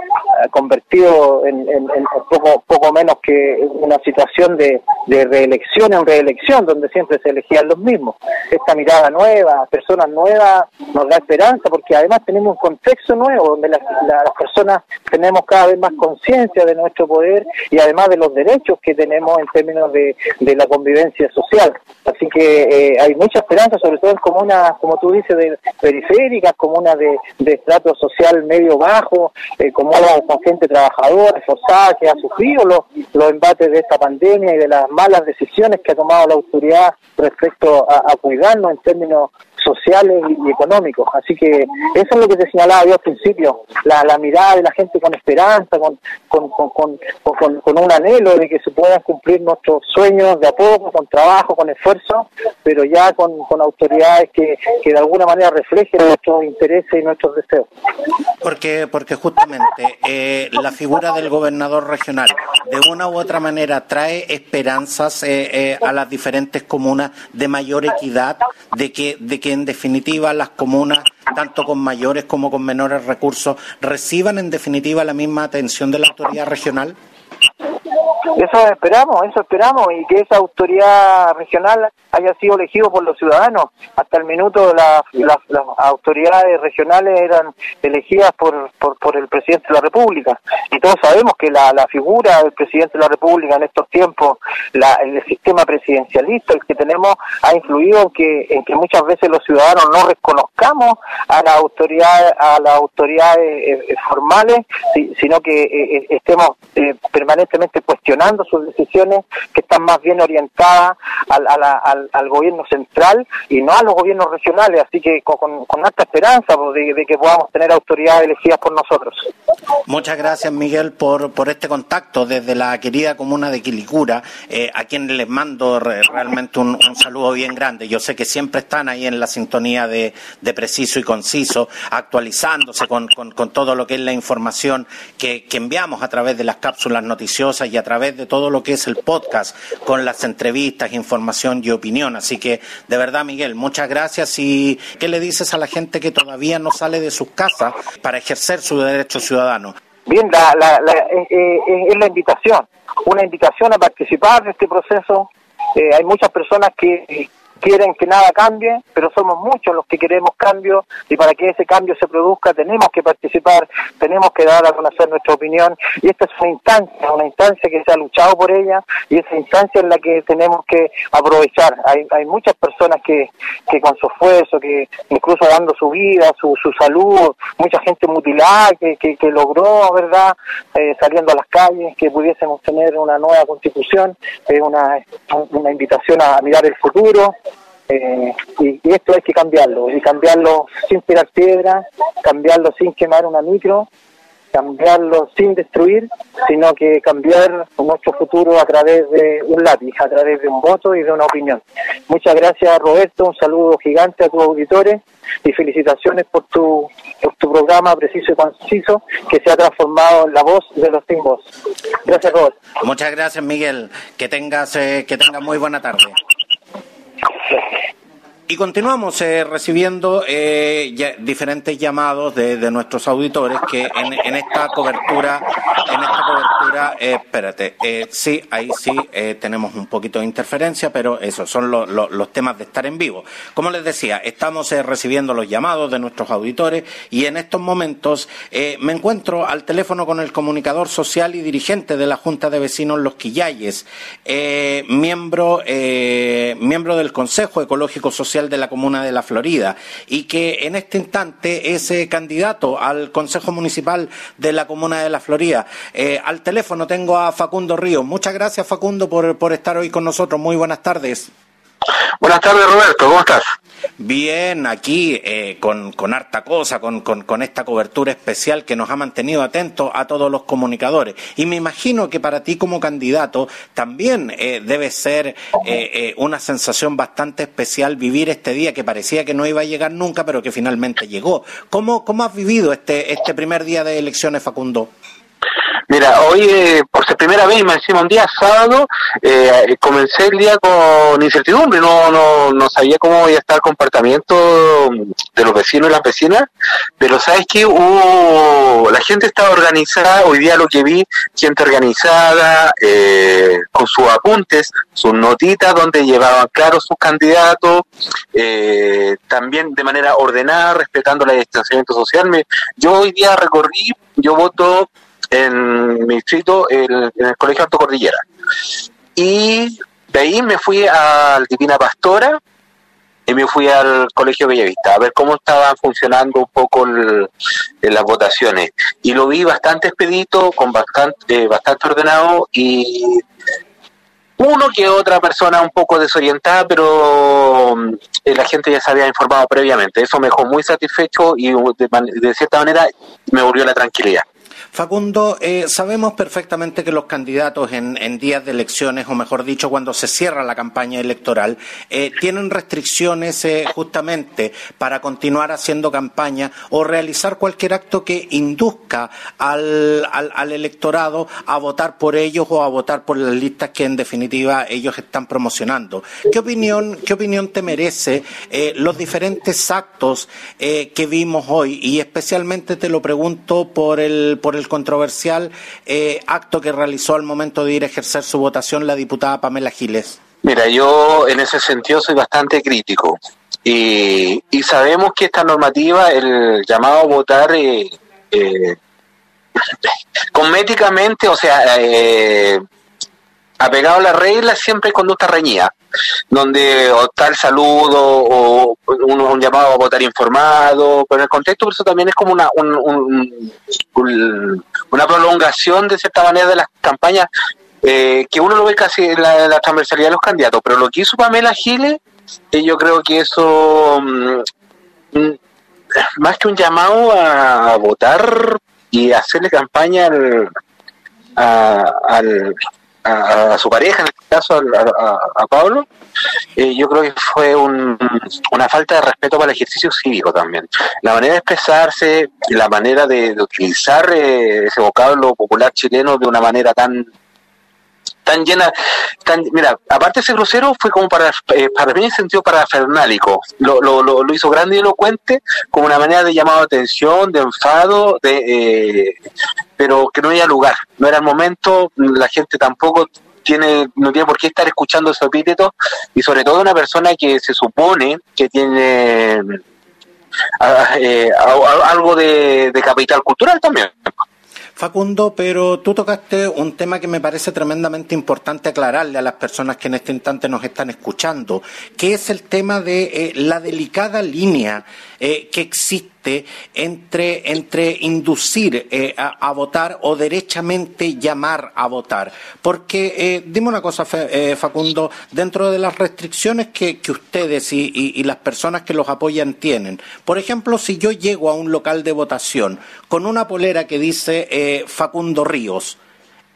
convertido en, en, en, poco menos que una situación de, de reelección en reelección donde siempre se elegían los mismos. Esta mirada nueva, personas nuevas, nos da esperanza porque además tenemos un contexto nuevo donde las, las personas tenemos cada vez más conciencia de nuestro poder y además de los derechos que tenemos en términos de, de la convivencia social. Así que eh, hay mucha esperanza, sobre todo en comunas, como tú dices, de periféricas, comunas de, de estrato social medio bajo, eh, comunas con gente trabajadora, esforzada, que ha sufrido los, los embates de esta pandemia y de las malas decisiones que ha tomado la autoridad respecto a, a cuidarnos en términos sociales y, económicos. Así que eso es lo que te señalaba yo al principio, la, la mirada de la gente con esperanza, con, con, con, con, con un anhelo de que se puedan cumplir nuestros sueños de a poco, con trabajo, con esfuerzo, pero ya con, con autoridades que, que de alguna manera reflejen nuestros intereses y nuestros deseos. Porque, porque justamente eh, la figura del gobernador regional de una u otra manera trae esperanzas eh, eh, a las diferentes comunas de mayor equidad, de que, de que en definitiva las comunas, tanto con mayores como con menores recursos, reciban en definitiva la misma atención de la autoridad regional? Eso esperamos, eso esperamos, y que esa autoridad regional haya sido elegido por los ciudadanos. Hasta el minuto las, las, autoridades regionales eran elegidas por, por, el presidente de la República. Y todos sabemos que la, la figura del presidente de la República en estos tiempos, la, el sistema presidencialista, el que tenemos, ha influido en que, en que muchas veces los ciudadanos no reconozcamos a la autoridad, a las autoridades eh, eh, formales, sino que eh, estemos permanentemente cuestionando sus decisiones que están más bien orientadas al, al, al, gobierno central y no a los gobiernos regionales, así que con, con alta esperanza pues, de, que podamos tener autoridades elegidas por nosotros. Muchas gracias Miguel por, por este contacto desde la querida comuna de Quilicura, eh, a quien les mando realmente un, saludo bien grande. Yo sé que siempre están ahí en la sintonía de, de preciso y conciso, actualizándose con, con, con, todo lo que es la información que, que enviamos a través de las cápsulas noticiosas y a través de todo lo que es el podcast con las entrevistas, información y opinión. Así que, de verdad, Miguel, muchas gracias. ¿Y qué le dices a la gente que todavía no sale de sus casas para ejercer su derecho ciudadano? Bien, la, la, la, eh, eh, es la invitación, una invitación a participar de este proceso. Eh, hay muchas personas que quieren que nada cambie, pero somos muchos los que queremos cambio y para que ese cambio se produzca tenemos que participar, tenemos que dar a conocer nuestra opinión y esta es una instancia, una instancia que se ha luchado por ella y esa instancia es la que tenemos que aprovechar. Hay, hay muchas personas que, que con su esfuerzo, que incluso dando su vida, su, su salud, mucha gente mutilada que, que, logró, ¿verdad?, eh, saliendo a las calles, que pudiésemos tener una nueva constitución, es una, una invitación a mirar el futuro, eh, y, esto hay que cambiarlo, y cambiarlo sin tirar piedra, cambiarlo sin quemar una micro, cambiarlo sin destruir, sino que cambiar nuestro futuro a través de un lápiz, a través de un voto y de una opinión. Muchas gracias Roberto, un saludo gigante a tus auditores y felicitaciones por tu, por tu programa preciso y conciso que se ha transformado en la voz de los voz. Gracias Roberto. Muchas gracias Miguel, que tengas, eh, que tengas muy buena tarde. Y continuamos eh, recibiendo eh, diferentes llamados de, nuestros auditores que en, esta cobertura, en esta cobertura, eh, espérate, sí, ahí sí tenemos un poquito de interferencia, pero esos son los temas de estar en vivo. Como les decía, estamos recibiendo los llamados de nuestros auditores y en estos momentos me encuentro al teléfono con el comunicador social y dirigente de la Junta de Vecinos Los Quillayes, miembro, miembro del Consejo Ecológico Social de la Comuna de la Florida y que en este instante es eh, candidato al Consejo Municipal de la Comuna de la Florida. Eh, al teléfono tengo a Facundo Ríos. Muchas gracias Facundo por, por estar hoy con nosotros. Muy buenas tardes. Buenas tardes, Roberto, ¿cómo estás? Bien, aquí eh, con, con, harta cosa, con, con, esta cobertura especial que nos ha mantenido atentos a todos los comunicadores. Y me imagino que para ti como candidato también eh, debe ser eh, una sensación bastante especial vivir este día que parecía que no iba a llegar nunca, pero que finalmente llegó. ¿Cómo, cómo has vivido este, este primer día de elecciones, Facundo? Mira, hoy eh, por ser primera vez, me encima un día sábado, eh, comencé el día con incertidumbre, no, no, no sabía cómo iba a estar el comportamiento de los vecinos y las vecinas, pero sabes que hubo, la gente estaba organizada, hoy día lo que vi, gente organizada, eh, con sus apuntes, sus notitas donde llevaban claro sus candidatos, eh, también de manera ordenada, respetando el distanciamiento social. Me, yo hoy día recorrí, yo voto en mi distrito en, el Colegio Alto Cordillera. Y de ahí me fui al Divina Pastora y me fui al Colegio Bellavista a ver cómo estaban funcionando un poco las votaciones. Y lo vi bastante expedito, con bastante, eh, bastante ordenado y uno que otra persona un poco desorientada, pero eh, la gente ya se había informado previamente. Eso me dejó muy satisfecho y de, de cierta manera me volvió la tranquilidad. Facundo, eh, sabemos perfectamente que los candidatos en, días de elecciones, o mejor dicho, cuando se cierra la campaña electoral, eh, tienen restricciones eh, justamente para continuar haciendo campaña o realizar cualquier acto que induzca al, al, electorado a votar por ellos o a votar por las listas que en definitiva ellos están promocionando. ¿Qué opinión, qué opinión te merece los diferentes actos que vimos hoy? Y especialmente te lo pregunto por el, por el controversial eh, acto que realizó al momento de ir a ejercer su votación la diputada Pamela Giles? Mira, yo en ese sentido soy bastante crítico. Y, sabemos que esta normativa, el llamado a votar eh, eh cosméticamente, o sea, eh, apegado a las reglas, siempre hay conducta reñida, donde o el saludo o uno un llamado a votar informado, pero en el contexto eso también es como una, una prolongación de cierta manera de las campañas eh, que uno lo ve casi en la, transversalidad de los candidatos, pero lo que hizo Pamela Giles, eh, yo creo que eso, mm, mm, más que un llamado a, votar y hacerle campaña al a, su pareja, en este caso a, Pablo, eh, yo creo que fue una falta de respeto para el ejercicio cívico también. La manera de expresarse, la manera de, utilizar eh, ese vocablo popular chileno de una manera tan tan llena, tan, mira, aparte ese grosero fue como para, eh, para mí en sentido parafernálico, lo, lo, lo, hizo grande y elocuente como una manera de llamado de atención, de enfado, de, eh, pero que no había lugar, no era el momento, la gente tampoco tiene, no tiene por qué estar escuchando esos epítetos y sobre todo una persona que se supone que tiene eh, algo de capital cultural también. Facundo, pero tú tocaste un tema que me parece tremendamente importante aclararle a las personas que en este instante nos están escuchando, que es el tema de eh, la delicada línea eh, que existe entre, entre inducir eh, a, votar o derechamente llamar a votar. Porque, eh, dime una cosa, Facundo, dentro de las restricciones que, ustedes y, y, las personas que los apoyan tienen, por ejemplo, si yo llego a un local de votación con una polera que dice Facundo Ríos,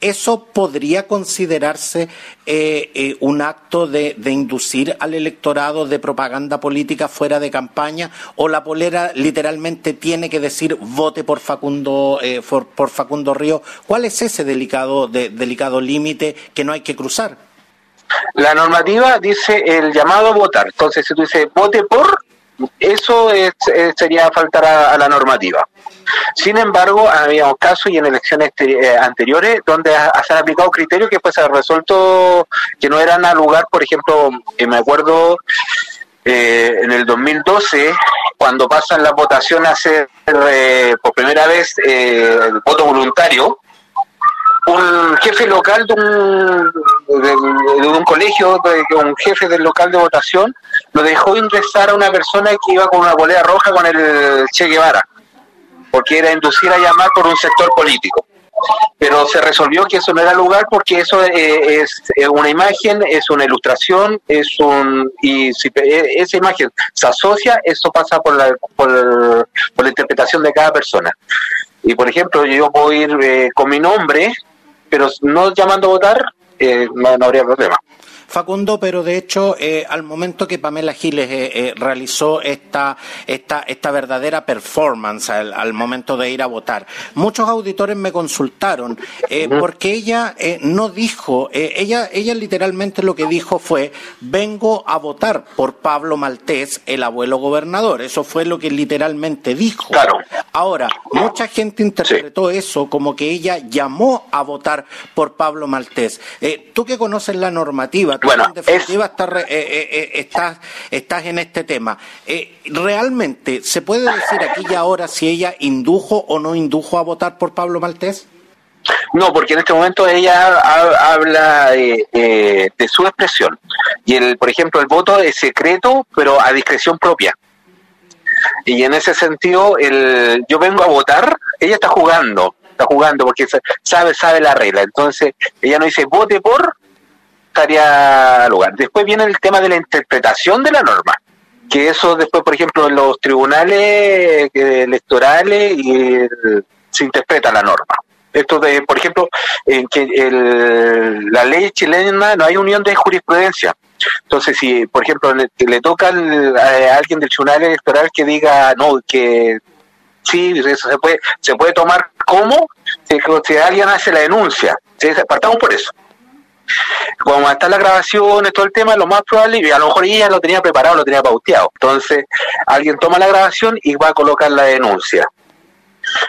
¿Eso podría considerarse eh, eh, un acto de, inducir al electorado de propaganda política fuera de campaña? ¿O la polera literalmente tiene que decir vote por Facundo, eh, por, Facundo Río? ¿Cuál es ese delicado, delicado límite que no hay que cruzar? La normativa dice el llamado a votar. Entonces, si tú dices vote por, eso sería faltar a la normativa. Sin embargo, había casos y en elecciones eh, anteriores donde se han aplicado criterios que pues se han resuelto que no eran al lugar, por ejemplo, eh, me acuerdo eh, en el 2012, cuando pasan la votación a hacer por primera vez el voto voluntario, un jefe local de un, de, un colegio, un jefe del local de votación, lo dejó ingresar a una persona que iba con una bolera roja con el Che Guevara porque era inducir a llamar por un sector político. Pero se resolvió que eso no era lugar porque eso eh, es una imagen, es una ilustración, es un y si e, esa imagen se asocia, eso pasa por la, por, la interpretación de cada persona. Y por ejemplo, yo puedo ir eh, con mi nombre, pero no llamando a votar, eh, no habría problema. Facundo, pero de hecho, eh, al momento que Pamela Giles eh, eh, realizó esta, esta, esta verdadera performance al, momento de ir a votar, muchos auditores me consultaron porque ella no dijo, ella, ella literalmente lo que dijo fue, vengo a votar por Pablo Maltés, el abuelo gobernador. Eso fue lo que literalmente dijo. Claro. Ahora, mucha gente interpretó eso como que ella llamó a votar por Pablo Maltés. tú que conoces la normativa, bueno, en definitiva eh, eh, eh, estás, estás, en este tema. ¿Realmente se puede decir aquí y ahora si ella indujo o no indujo a votar por Pablo Maltés? No, porque en este momento ella habla de, su expresión. Y, el, por ejemplo, el voto es secreto, pero a discreción propia. Y en ese sentido, el, yo vengo a votar, ella está jugando, está jugando porque sabe, sabe la regla. Entonces, ella no dice vote por, estaría lugar. Después viene el tema de la interpretación de la norma, que eso después, por ejemplo, en los tribunales electorales y se interpreta la norma. Esto de, por ejemplo, en que el, la ley chilena no hay unión de jurisprudencia. Entonces, si, por ejemplo, le, toca al- a alguien del tribunal electoral que diga, no, que sí, eso se puede, se puede tomar como si, si alguien hace la denuncia. ¿sí? Partamos por eso. Como está la grabación, todo el tema, lo más probable, y a lo mejor ella lo tenía preparado, lo tenía pauteado. Entonces, alguien toma la grabación y va a colocar la denuncia.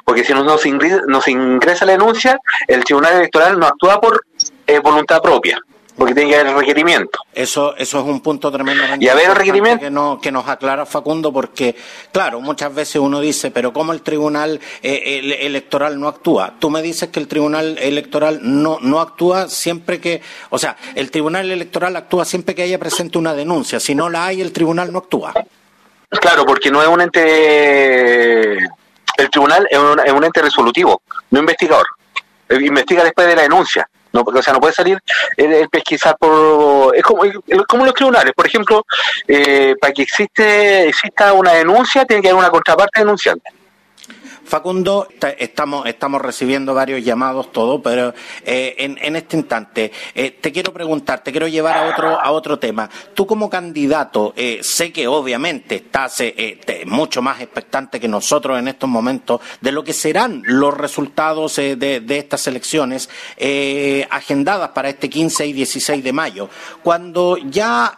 Porque si no, no se ingresa, no se ingresa la denuncia, el tribunal electoral no actúa por eh, voluntad propia, porque tiene que haber requerimiento. Eso, eso es un punto tremendamente Y importante requerimiento. que, no- que nos aclara Facundo, porque, claro, muchas veces uno dice, pero ¿cómo el tribunal eh, el- electoral no actúa? Tú me dices que el tribunal electoral no, no actúa siempre que, o sea, el tribunal electoral actúa siempre que haya presente una denuncia. Si no la hay, el tribunal no actúa. Claro, porque no es un ente. El tribunal es un, es un ente resolutivo, no investigador. Eh, Investiga después de la denuncia. No, porque, o sea, no puede salir el, el pesquisar por. Es como, como los tribunales. Por ejemplo, eh, para que existe, exista una denuncia, tiene que haber una contraparte denunciante. Facundo, ta- estamos, estamos recibiendo varios llamados, todo, pero eh, en, en este instante eh, te quiero preguntar, te quiero llevar a otro, a otro tema. Tú como candidato, eh, sé que obviamente estás eh, te- mucho más expectante que nosotros en estos momentos de lo que serán los resultados de, de estas elecciones agendadas para este 15 y 16 de mayo, cuando ya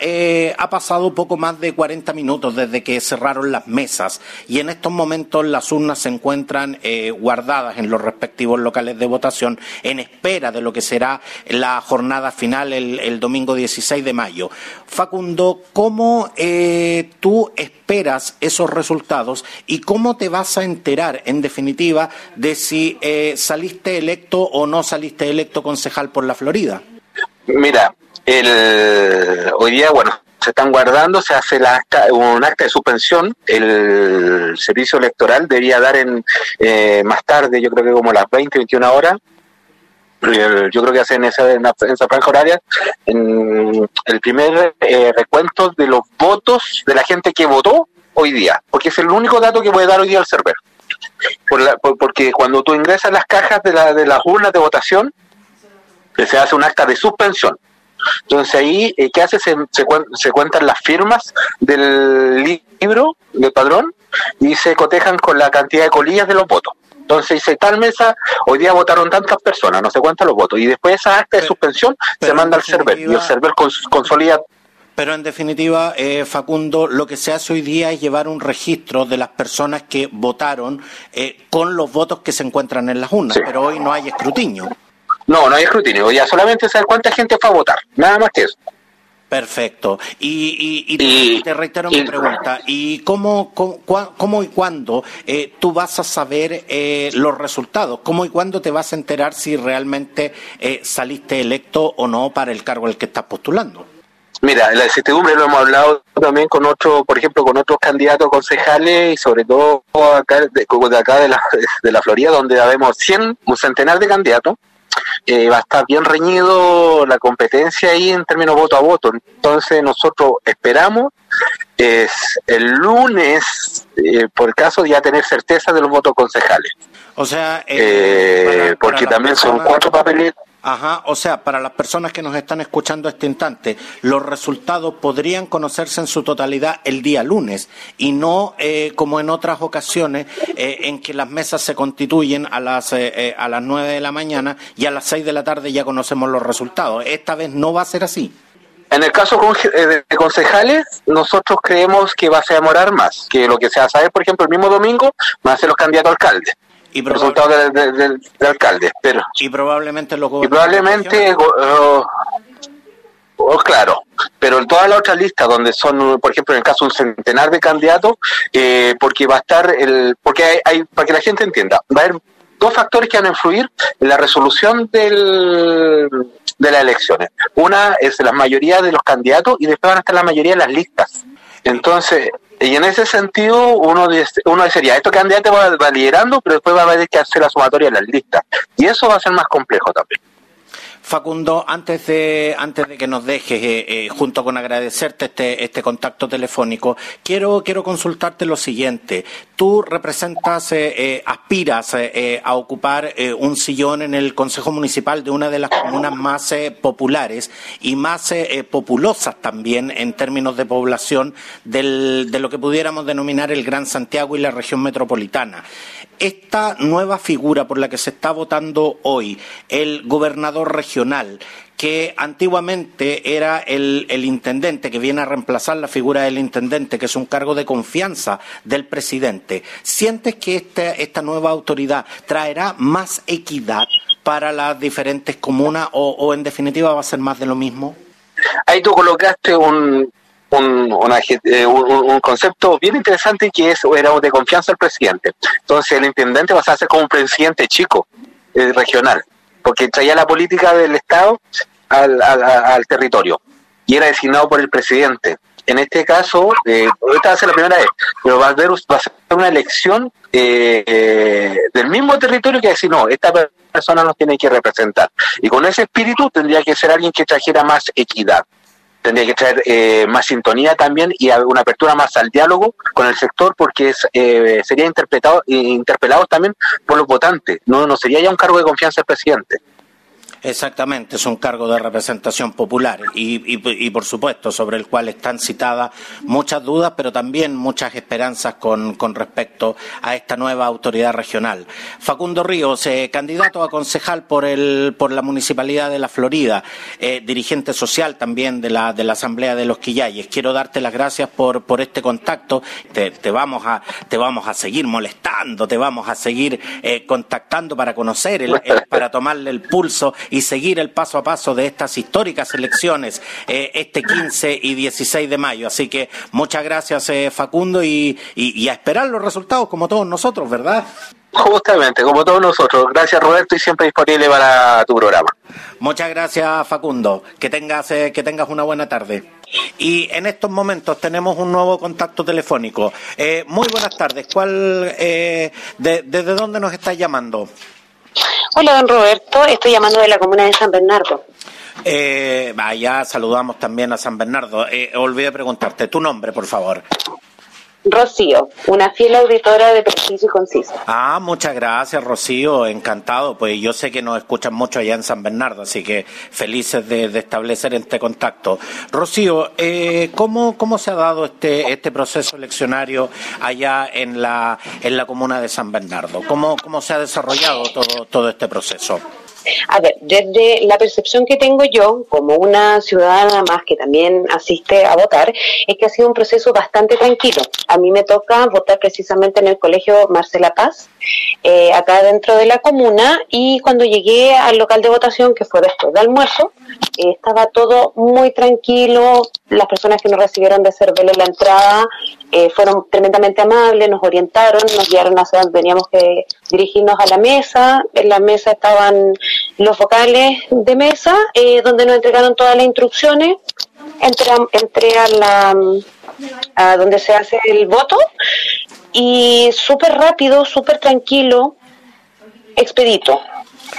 ha pasado poco más de 40 minutos desde que cerraron las mesas y en estos momentos las urnas se encuentran eh, guardadas en los respectivos locales de votación en espera de lo que será la jornada final el, el domingo 16 de mayo. Facundo, ¿cómo eh, tú esperas esos resultados y cómo te vas a enterar, en definitiva, de si eh, saliste electo o no saliste electo concejal por la Florida? Mira, el, hoy día, bueno, se están guardando, se hace la acta, un acta de suspensión. El servicio electoral debería dar en eh, más tarde, yo creo que como las 20, 21 horas. Yo creo que hacen esa, en esa franja horaria en el primer eh, recuento de los votos de la gente que votó hoy día, porque es el único dato que puede dar hoy día el server. Por la- por- porque cuando tú ingresas las cajas de, la, de las urnas de votación, se hace un acta de suspensión. Entonces ahí, eh, ¿qué hace? Se, se, se cuentan las firmas del li- libro, del padrón, y se cotejan con la cantidad de colillas de los votos. Entonces dice, tal mesa, hoy día votaron tantas personas, no sé cuántos los votos, y después esa acta de suspensión se manda al server, y el server cons- consolida Pero en definitiva, eh, Facundo, lo que se hace hoy día es llevar un registro de las personas que votaron eh, con los votos que se encuentran en las urnas, pero hoy no hay escrutinio. No, no hay escrutinio, ya solamente saber cuánta gente fue a votar, nada más que eso. Perfecto. Y, y- y te, te reitero mi pregunta. ¿Y cómo, cómo, cómo y cuándo eh, tú vas a saber eh, los resultados? ¿Cómo y cuándo te vas a enterar si realmente eh, saliste electo o no para el cargo al que estás postulando? Mira, la incertidumbre lo hemos hablado también con otros, por ejemplo, con otros candidatos concejales y sobre todo acá de, de acá de la, de la Florida, donde habemos 100, un centenar de candidatos. Eh, va a estar bien reñido la competencia ahí en términos voto a voto. Entonces nosotros esperamos es el lunes, eh, por caso, ya tener certeza de los votos concejales. O sea, Eh, para- para porque también son cuatro papeles. Ajá, o sea, para las personas que nos están escuchando este instante, los resultados podrían conocerse en su totalidad el día lunes y no eh, como en otras ocasiones eh, en que las mesas se constituyen a las eh, eh, a las nueve de la mañana y a las seis de la tarde ya conocemos los resultados. Esta vez no va a ser así. En el caso eh, de concejales, nosotros creemos que va a demorar más, que lo que se va saber, por ejemplo, el mismo domingo van a ser los candidatos a alcalde, y resultados de, de- de- de alcalde, pero Y probablemente los y probablemente, oh, oh, claro, pero en todas las otras listas donde son, por ejemplo, en el caso de un centenar de candidatos, eh, porque va a estar el, porque hay, hay- para que la gente entienda, va a haber dos factores que van a influir en la resolución del, de las elecciones. Una es la mayoría de los candidatos y después van a estar la mayoría de las listas. Entonces, y en ese sentido, uno, uno sería, estos candidatos va, va liderando, pero después va a haber que hacer la sumatoria de las listas. Y eso va a ser más complejo también. Facundo, antes de, antes de que nos dejes, eh, eh, junto con agradecerte este, este contacto telefónico, quiero, quiero consultarte lo siguiente. Tú representas, eh, aspiras a ocupar un sillón en el Consejo Municipal de una de las comunas más populares y más populosas también en términos de población del, de lo que pudiéramos denominar el Gran Santiago y la región metropolitana esta nueva figura por la que se está votando hoy, el gobernador regional, que antiguamente era el, intendente, que viene a reemplazar la figura del intendente, que es un cargo de confianza del presidente, ¿sientes que este, esta nueva autoridad traerá más equidad para las diferentes comunas o en definitiva va a ser más de lo mismo? Ahí tú colocaste un, eh, un, un, concepto bien interesante que es era de confianza al presidente. Entonces el intendente va a ser como un presidente chico, eh, regional, porque traía la política del Estado al, al, territorio y era designado por el presidente. En este caso, eh, esta va a ser la primera vez, pero va a, haber, ser una elección eh, del mismo territorio que decir, no, esta persona nos tiene que representar. Y con ese espíritu tendría que ser alguien que trajera más equidad tendría que traer eh, más sintonía también y una apertura más al diálogo con el sector porque es, eh, sería interpretado interpelado también por los votantes. No no sería ya un cargo de confianza del presidente Exactamente, es un cargo de representación popular y, por supuesto sobre el cual están citadas muchas dudas, pero también muchas esperanzas con, respecto a esta nueva autoridad regional. Facundo Ríos, candidato a concejal por, el, por la Municipalidad de la Florida, eh, dirigente social también de la, de la Asamblea de los Quillayes. Quiero darte las gracias por, por este contacto. Te, vamos a, te vamos a seguir molestando, te vamos a seguir eh, contactando para conocer, el, para tomarle el pulso y seguir el paso a paso de estas históricas elecciones eh, este 15 y 16 de mayo. Así que muchas gracias, eh, Facundo, y, y, a esperar los resultados como todos nosotros, ¿verdad? Justamente, como todos nosotros. Gracias, Roberto, y siempre disponible para tu programa. Muchas gracias, Facundo. Que tengas, eh, que tengas una buena tarde. Y en estos momentos tenemos un nuevo contacto telefónico. muy buenas tardes. ¿Cuál, ¿Desde dónde nos estás llamando? Hola, don Roberto. Estoy llamando de la comuna de San Bernardo. Eh, vaya, saludamos también a San Bernardo. Eh, olvidé preguntarte tu nombre, por favor. Rocío, una fiel auditora de Preciso y Conciso. Ah, muchas gracias, Rocío, encantado. Pues yo sé que nos escuchan mucho allá en San Bernardo, así que felices de, establecer este contacto. Rocío, eh, ¿cómo, ¿cómo se ha dado este, este proceso eleccionario allá en la, en la comuna de San Bernardo? ¿Cómo, cómo se ha desarrollado todo, todo este proceso? A ver, desde la percepción que tengo yo, como una ciudadana más que también asiste a votar, es que ha sido un proceso bastante tranquilo. A mí me toca votar precisamente en el colegio Marcela Paz, eh, acá dentro de la comuna, y cuando llegué al local de votación, que fue después de almuerzo, eh, estaba todo muy tranquilo, las personas que nos recibieron de Cervelo en la entrada eh, fueron tremendamente amables, nos orientaron, nos guiaron hacia donde teníamos que dirigirnos a la mesa. En la mesa estaban los vocales de mesa, eh, donde nos entregaron todas las instrucciones. Entré, entré a la a donde se hace el voto y súper rápido, súper tranquilo, expedito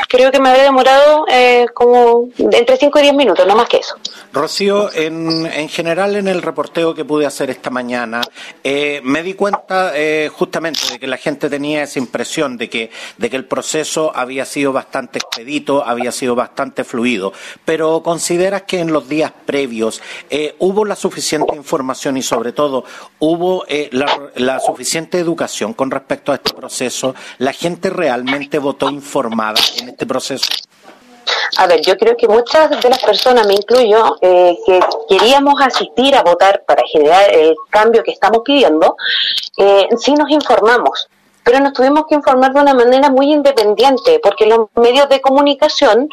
creo que me habría demorado eh, como entre 5 y 10 minutos, no más que eso. Rocío, en, en general en el reporteo que pude hacer esta mañana, eh, me di cuenta eh, justamente de que la gente tenía esa impresión de que, de que el proceso había sido bastante expedito, había sido bastante fluido, pero ¿consideras que en los días previos hubo la suficiente información y sobre todo hubo la, la suficiente educación con respecto a este proceso? ¿La gente realmente votó informada? Este proceso? A ver, yo creo que muchas de las personas, me incluyo, eh, que queríamos asistir a votar para generar el cambio que estamos pidiendo, eh, sí nos informamos, pero nos tuvimos que informar de una manera muy independiente, porque los medios de comunicación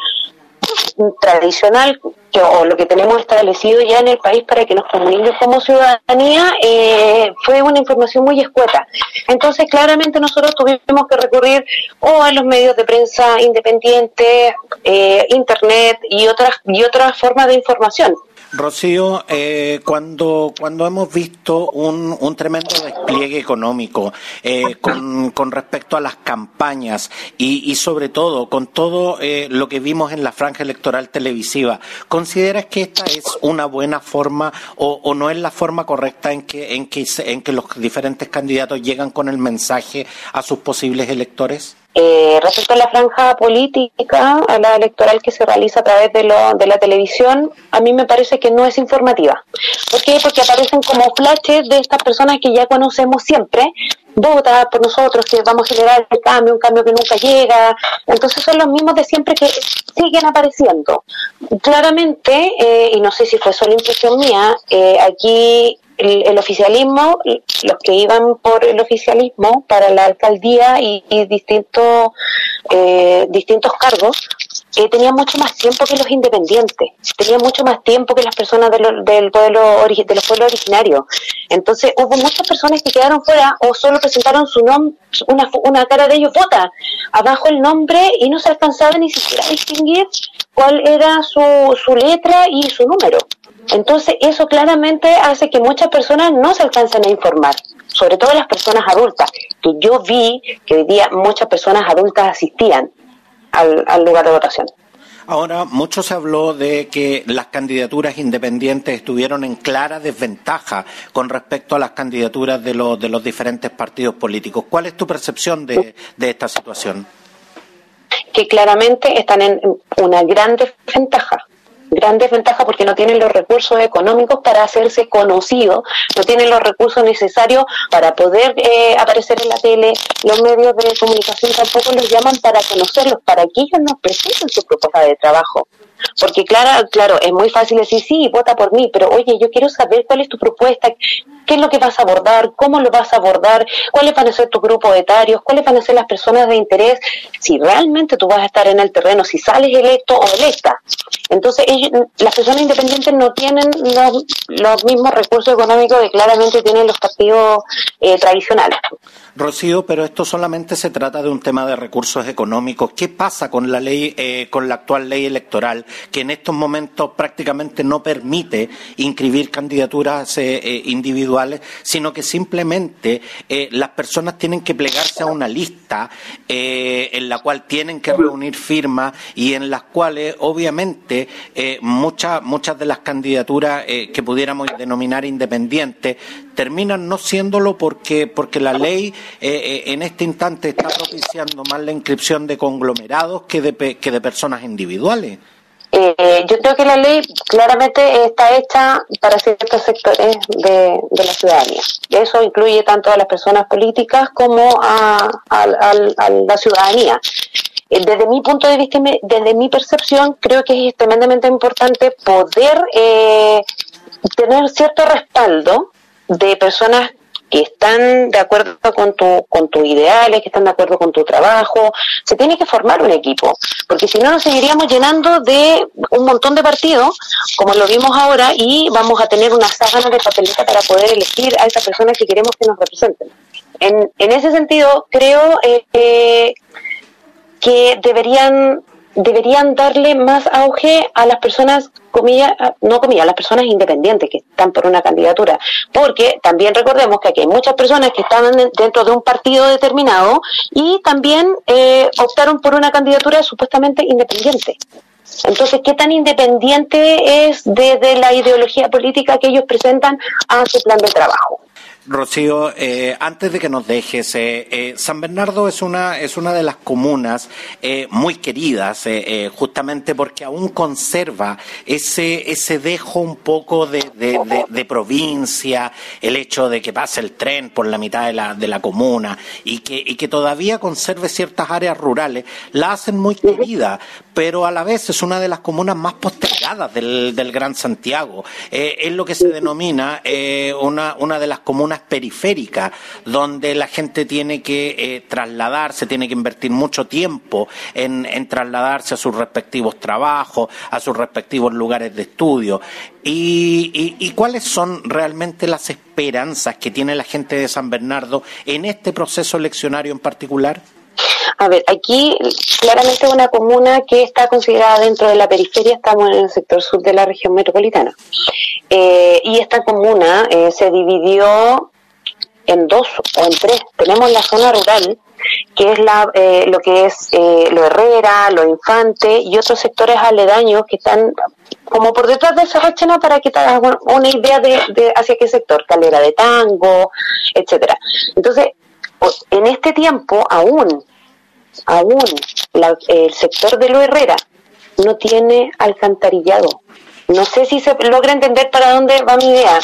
tradicional o lo que tenemos establecido ya en el país para que nos comuniquemos como ciudadanía eh, fue una información muy escueta. Entonces, claramente nosotros tuvimos que recurrir o a los medios de prensa independientes, eh, internet y otras y otras formas de información. Rocío, eh, cuando, cuando hemos visto un, un tremendo despliegue económico eh, con, con, respecto a las campañas y, y sobre todo con todo eh, lo que vimos en la franja electoral televisiva, ¿consideras que esta es una buena forma o, o no es la forma correcta en que, en, que, en que los diferentes candidatos llegan con el mensaje a sus posibles electores? Eh, respecto a la franja política, a la electoral que se realiza a través de, lo, de la televisión, a mí me parece que no es informativa. ¿Por qué? Porque aparecen como flashes de estas personas que ya conocemos siempre, vota por nosotros, que vamos a generar el cambio, un cambio que nunca llega. Entonces son los mismos de siempre que siguen apareciendo. Claramente, eh, y no sé si fue solo impresión mía, eh, aquí el, el, oficialismo, los que iban por el oficialismo para la alcaldía y, y distintos, eh, distintos cargos, eh, tenían mucho más tiempo que los independientes, tenían mucho más tiempo que las personas de del pueblo, de los pueblos originarios. Entonces hubo muchas personas que quedaron fuera o solo presentaron su nombre, una, una cara de ellos vota, abajo el nombre y no se alcanzaba ni siquiera a distinguir cuál era su, su letra y su número. Entonces, eso claramente hace que muchas personas no se alcancen a informar, sobre todo las personas adultas, que yo vi que hoy día muchas personas adultas asistían al, al lugar de votación. Ahora, mucho se habló de que las candidaturas independientes estuvieron en clara desventaja con respecto a las candidaturas de los, de los diferentes partidos políticos. ¿Cuál es tu percepción de, de esta situación? Que claramente están en una gran desventaja gran desventaja porque no tienen los recursos económicos para hacerse conocidos, no tienen los recursos necesarios para poder eh, aparecer en la tele, los medios de comunicación tampoco los llaman para conocerlos, para que ellos nos presenten su propuesta de trabajo. Porque claro, claro, es muy fácil decir, sí, vota por mí, pero oye, yo quiero saber cuál es tu propuesta, qué es lo que vas a abordar, cómo lo vas a abordar, cuáles van a ser tus grupos etarios, cuáles van a ser las personas de interés, si realmente tú vas a estar en el terreno, si sales electo o electa. Entonces, ellos, las personas independientes no tienen los, los, mismos recursos económicos que claramente tienen los partidos eh, tradicionales. Rocío, pero esto solamente se trata de un tema de recursos económicos. ¿Qué pasa con la ley, eh, con la actual ley electoral, que en estos momentos prácticamente no permite inscribir candidaturas eh, eh, individuales, sino que simplemente las personas tienen que plegarse a una lista en la cual tienen que reunir firmas y en las cuales, obviamente, muchas muchas de las candidaturas que pudiéramos denominar independientes terminan no siéndolo porque porque la ley eh, en este instante está propiciando más la inscripción de conglomerados que de, que de personas individuales. Eh, yo creo que la ley claramente está hecha para ciertos sectores de, de la ciudadanía. Eso incluye tanto a las personas políticas como a, a la ciudadanía. Eh, desde mi punto de vista, desde mi percepción, creo que es tremendamente importante poder eh, tener cierto respaldo de personas que están de acuerdo con tu con tus ideales, que están de acuerdo con tu trabajo, se tiene que formar un equipo, porque si no nos seguiríamos llenando de un montón de partidos, como lo vimos ahora, y vamos a tener una sábana de papeleta para poder elegir a esas personas que queremos que nos representen. En, en ese sentido, creo eh, que deberían deberían darle más auge a las personas, comillas, no comillas, a las personas independientes que están por una candidatura. Porque también recordemos que aquí hay muchas personas que están dentro de un partido determinado y también eh, optaron por una candidatura supuestamente independiente. Entonces, ¿qué tan independiente es desde de la ideología política que ellos presentan a su plan de trabajo? Rocío, eh, antes de que nos dejes, eh, eh, San Bernardo es una, es una de las comunas eh, muy queridas, justamente porque aún conserva ese, ese dejo un poco de, de, de, de, provincia, el hecho de que pase el tren por la mitad de la, de la comuna y que, y que todavía conserve ciertas áreas rurales, la hacen muy querida, pero a la vez es una de las comunas más postergadas del, del Gran Santiago. es lo que se denomina una, una de las comunas periféricas donde la gente tiene que eh, trasladarse, tiene que invertir mucho tiempo en, trasladarse a sus respectivos trabajos, a sus respectivos lugares de estudio. Y, y, ¿Y cuáles son realmente las esperanzas que tiene la gente de San Bernardo en este proceso eleccionario en particular? A ver, aquí claramente una comuna que está considerada dentro de la periferia, estamos en el sector sur de la región metropolitana. Eh, y esta comuna eh, se dividió en dos o en tres. Tenemos la zona rural, que es la, eh, lo que es eh, lo Herrera, lo Infante y otros sectores aledaños que están como por detrás de esa rechena para que te hagas una idea de, de hacia qué sector, Calera de Tango, etcétera. Entonces, en este tiempo aún, aún el sector de lo Herrera no tiene alcantarillado. No sé si se logra entender para dónde va mi idea.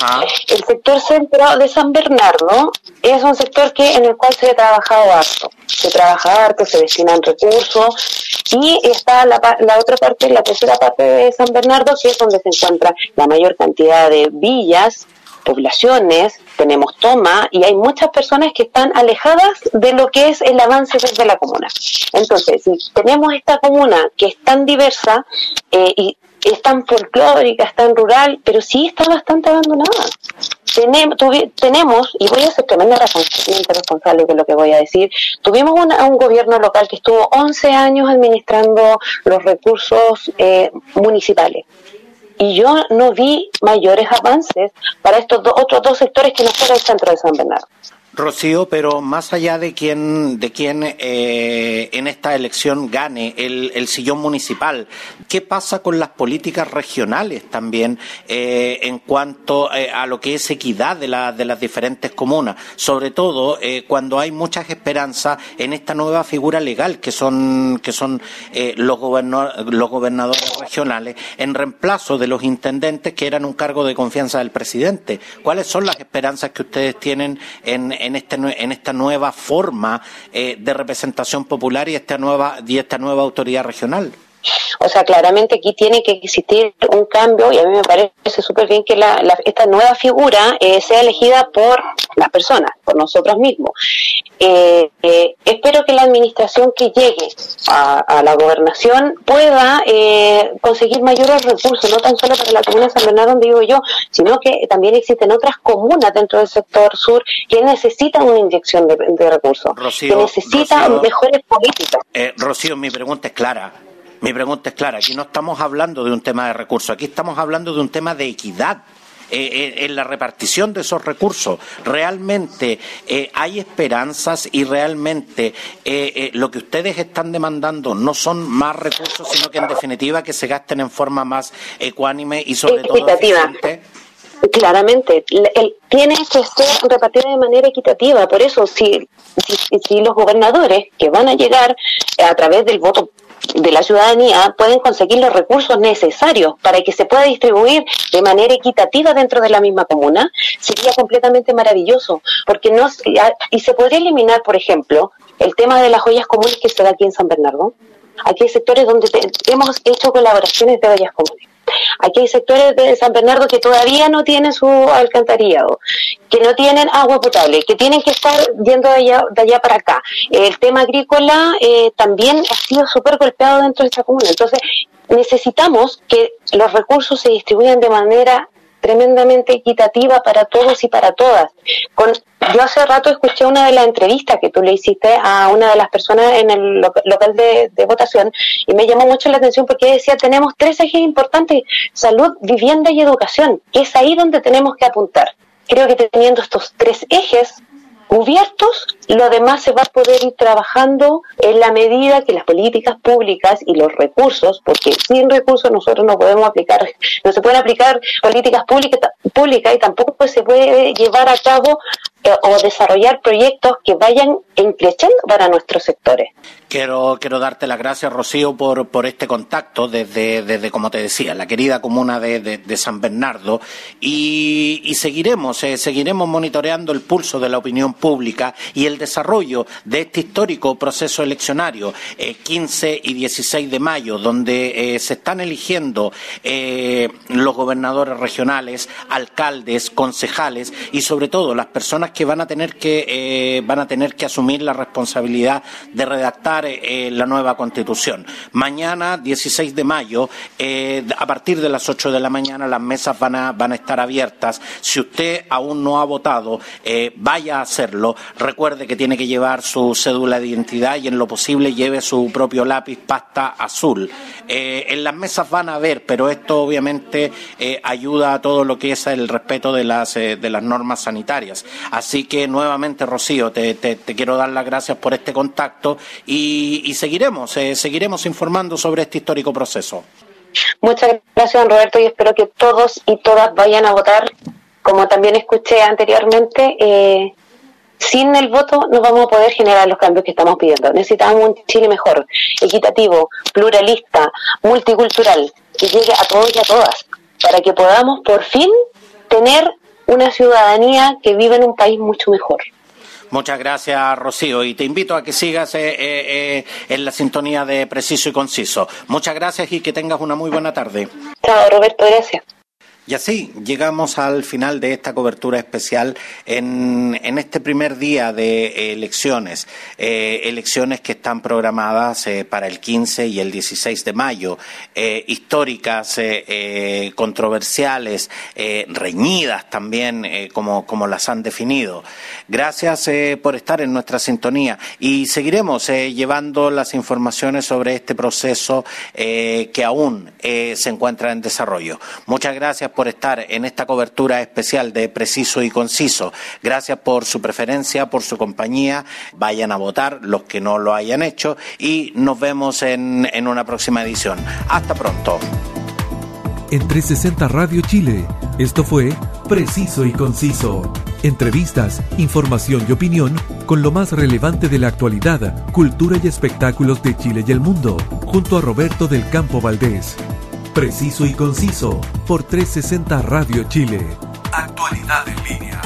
El sector centro de San Bernardo es un sector que en el cual se ha trabajado harto. Se trabaja harto, se destinan recursos y está la, la otra parte, la tercera parte de San Bernardo, que es donde se encuentra la mayor cantidad de villas, poblaciones, tenemos toma y hay muchas personas que están alejadas de lo que es el avance desde la comuna. Entonces, si tenemos esta comuna que es tan diversa eh, y es tan folclórica, es tan rural, pero sí está bastante abandonada. Tenemos, tenemos y voy a ser tremendamente responsable de lo que voy a decir, tuvimos un gobierno local que estuvo 11 años administrando los recursos eh, municipales y yo no vi mayores avances para estos otros dos sectores que no fuera el centro de San Bernardo. Rocío, pero más allá de quién, de quién eh, en esta elección gane el, sillón municipal, ¿qué pasa con las políticas regionales también eh, en cuanto eh, a lo que es equidad de, de las diferentes comunas? Sobre todo cuando hay muchas esperanzas en esta nueva figura legal que son, que son los, los gobernadores regionales en reemplazo de los intendentes que eran un cargo de confianza del presidente. ¿Cuáles son las esperanzas que ustedes tienen en en, este, en esta nueva forma eh, de representación popular y esta nueva, y esta nueva autoridad regional. O sea, claramente aquí tiene que existir un cambio y a mí me parece súper bien que la, esta nueva figura eh, sea elegida por las personas, por nosotros mismos. Eh, eh, espero que la administración que llegue a, la gobernación pueda conseguir mayores recursos, no tan solo para la comuna de San Bernardo donde vivo yo, sino que también existen otras comunas dentro del sector sur que necesitan una inyección de, recursos, que necesitan mejores políticas. Rocío, mi pregunta es clara mi pregunta es clara, aquí no estamos hablando de un tema de recursos, aquí estamos hablando de un tema de equidad. Eh, eh, en la repartición de esos recursos. Realmente eh, hay esperanzas y realmente lo que ustedes están demandando no son más recursos, sino que en definitiva que se gasten en forma más ecuánime y sobre todo eficiente. Claramente, el, tiene que ser repartida de manera equitativa. Por eso, si, si los gobernadores que van a llegar a través del voto de la ciudadanía pueden conseguir los recursos necesarios para que se pueda distribuir de manera equitativa dentro de la misma comuna, sería completamente maravilloso, porque no y se podría eliminar, por ejemplo, el tema de las joyas comunes que se da aquí en San Bernardo. Aquí hay sectores donde hemos hecho colaboraciones de joyas comunes Aquí hay sectores de San Bernardo que todavía no tienen su alcantarillado, que no tienen agua potable, que tienen que estar yendo de allá, de allá para acá. El tema agrícola eh, también ha sido súper golpeado dentro de esta comuna. Entonces, necesitamos que los recursos se distribuyan de manera tremendamente equitativa para todos y para todas. Con, yo hace rato escuché una de las entrevistas que tú le hiciste a una de las personas en el local de, de, votación y me llamó mucho la atención porque decía tenemos tres ejes importantes, salud, vivienda y educación, que es ahí donde tenemos que apuntar. Creo que teniendo estos tres ejes cubiertos, lo demás se va a poder ir trabajando en la medida que las políticas públicas y los recursos, porque sin recursos nosotros no podemos aplicar, no se pueden aplicar políticas públicas, y tampoco se puede llevar a cabo eh, o desarrollar proyectos que vayan increciendo para nuestros sectores. Quiero, quiero darte las gracias, Rocío, por, por este contacto desde, desde, como te decía, la querida comuna de, de, San Bernardo. Y, y seguiremos, eh, seguiremos monitoreando el pulso de la opinión pública y el desarrollo de este histórico proceso eleccionario, eh, 15 y 16 de mayo, donde eh, se están eligiendo eh, los gobernadores regionales, alcaldes, concejales y sobre todo las personas que van a tener que van a tener que asumir la responsabilidad de redactar eh, la nueva constitución. Mañana, 16 de mayo, a partir de las 8 de la mañana, las mesas van a, van a estar abiertas. Si usted aún no ha votado, vaya a hacerlo. Recuerde que tiene que llevar su cédula de identidad y en lo posible lleve su propio lápiz pasta azul. en las mesas van a ver, pero esto obviamente ayuda a todo lo que es el respeto de las, de las normas sanitarias. Así que nuevamente, Rocío, te, quiero dar las gracias por este contacto y, seguiremos, eh, seguiremos informando sobre este histórico proceso. Muchas gracias, Roberto, y espero que todos y todas vayan a votar. Como también escuché anteriormente, eh, sin el voto no vamos a poder generar los cambios que estamos pidiendo. Necesitamos un Chile mejor, equitativo, pluralista, multicultural, que llegue a todos y a todas, para que podamos por fin tener una ciudadanía que vive en un país mucho mejor. Muchas gracias, Rocío, y te invito a que sigas eh, eh, eh, en la sintonía de Preciso y Conciso. Muchas gracias y que tengas una muy buena tarde. Chao, Roberto, gracias. Y así llegamos al final de esta cobertura especial en, este primer día de elecciones, eh, elecciones que están programadas eh, para el 15 y el 16 de mayo, eh, históricas, controversiales, reñidas también, como, como las han definido. Gracias por estar en nuestra sintonía y seguiremos llevando las informaciones sobre este proceso que aún se encuentra en desarrollo. Muchas gracias por estar en esta cobertura especial de Preciso y Conciso. Gracias por su preferencia, por su compañía. Vayan a votar los que no lo hayan hecho y nos vemos en, en una próxima edición. Hasta pronto. En 360 Radio Chile, esto fue Preciso y Conciso. Entrevistas, información y opinión con lo más relevante de la actualidad, cultura y espectáculos de Chile y el mundo, junto a Roberto del Campo Valdés. Preciso y conciso por 360 Radio Chile. Actualidad en línea.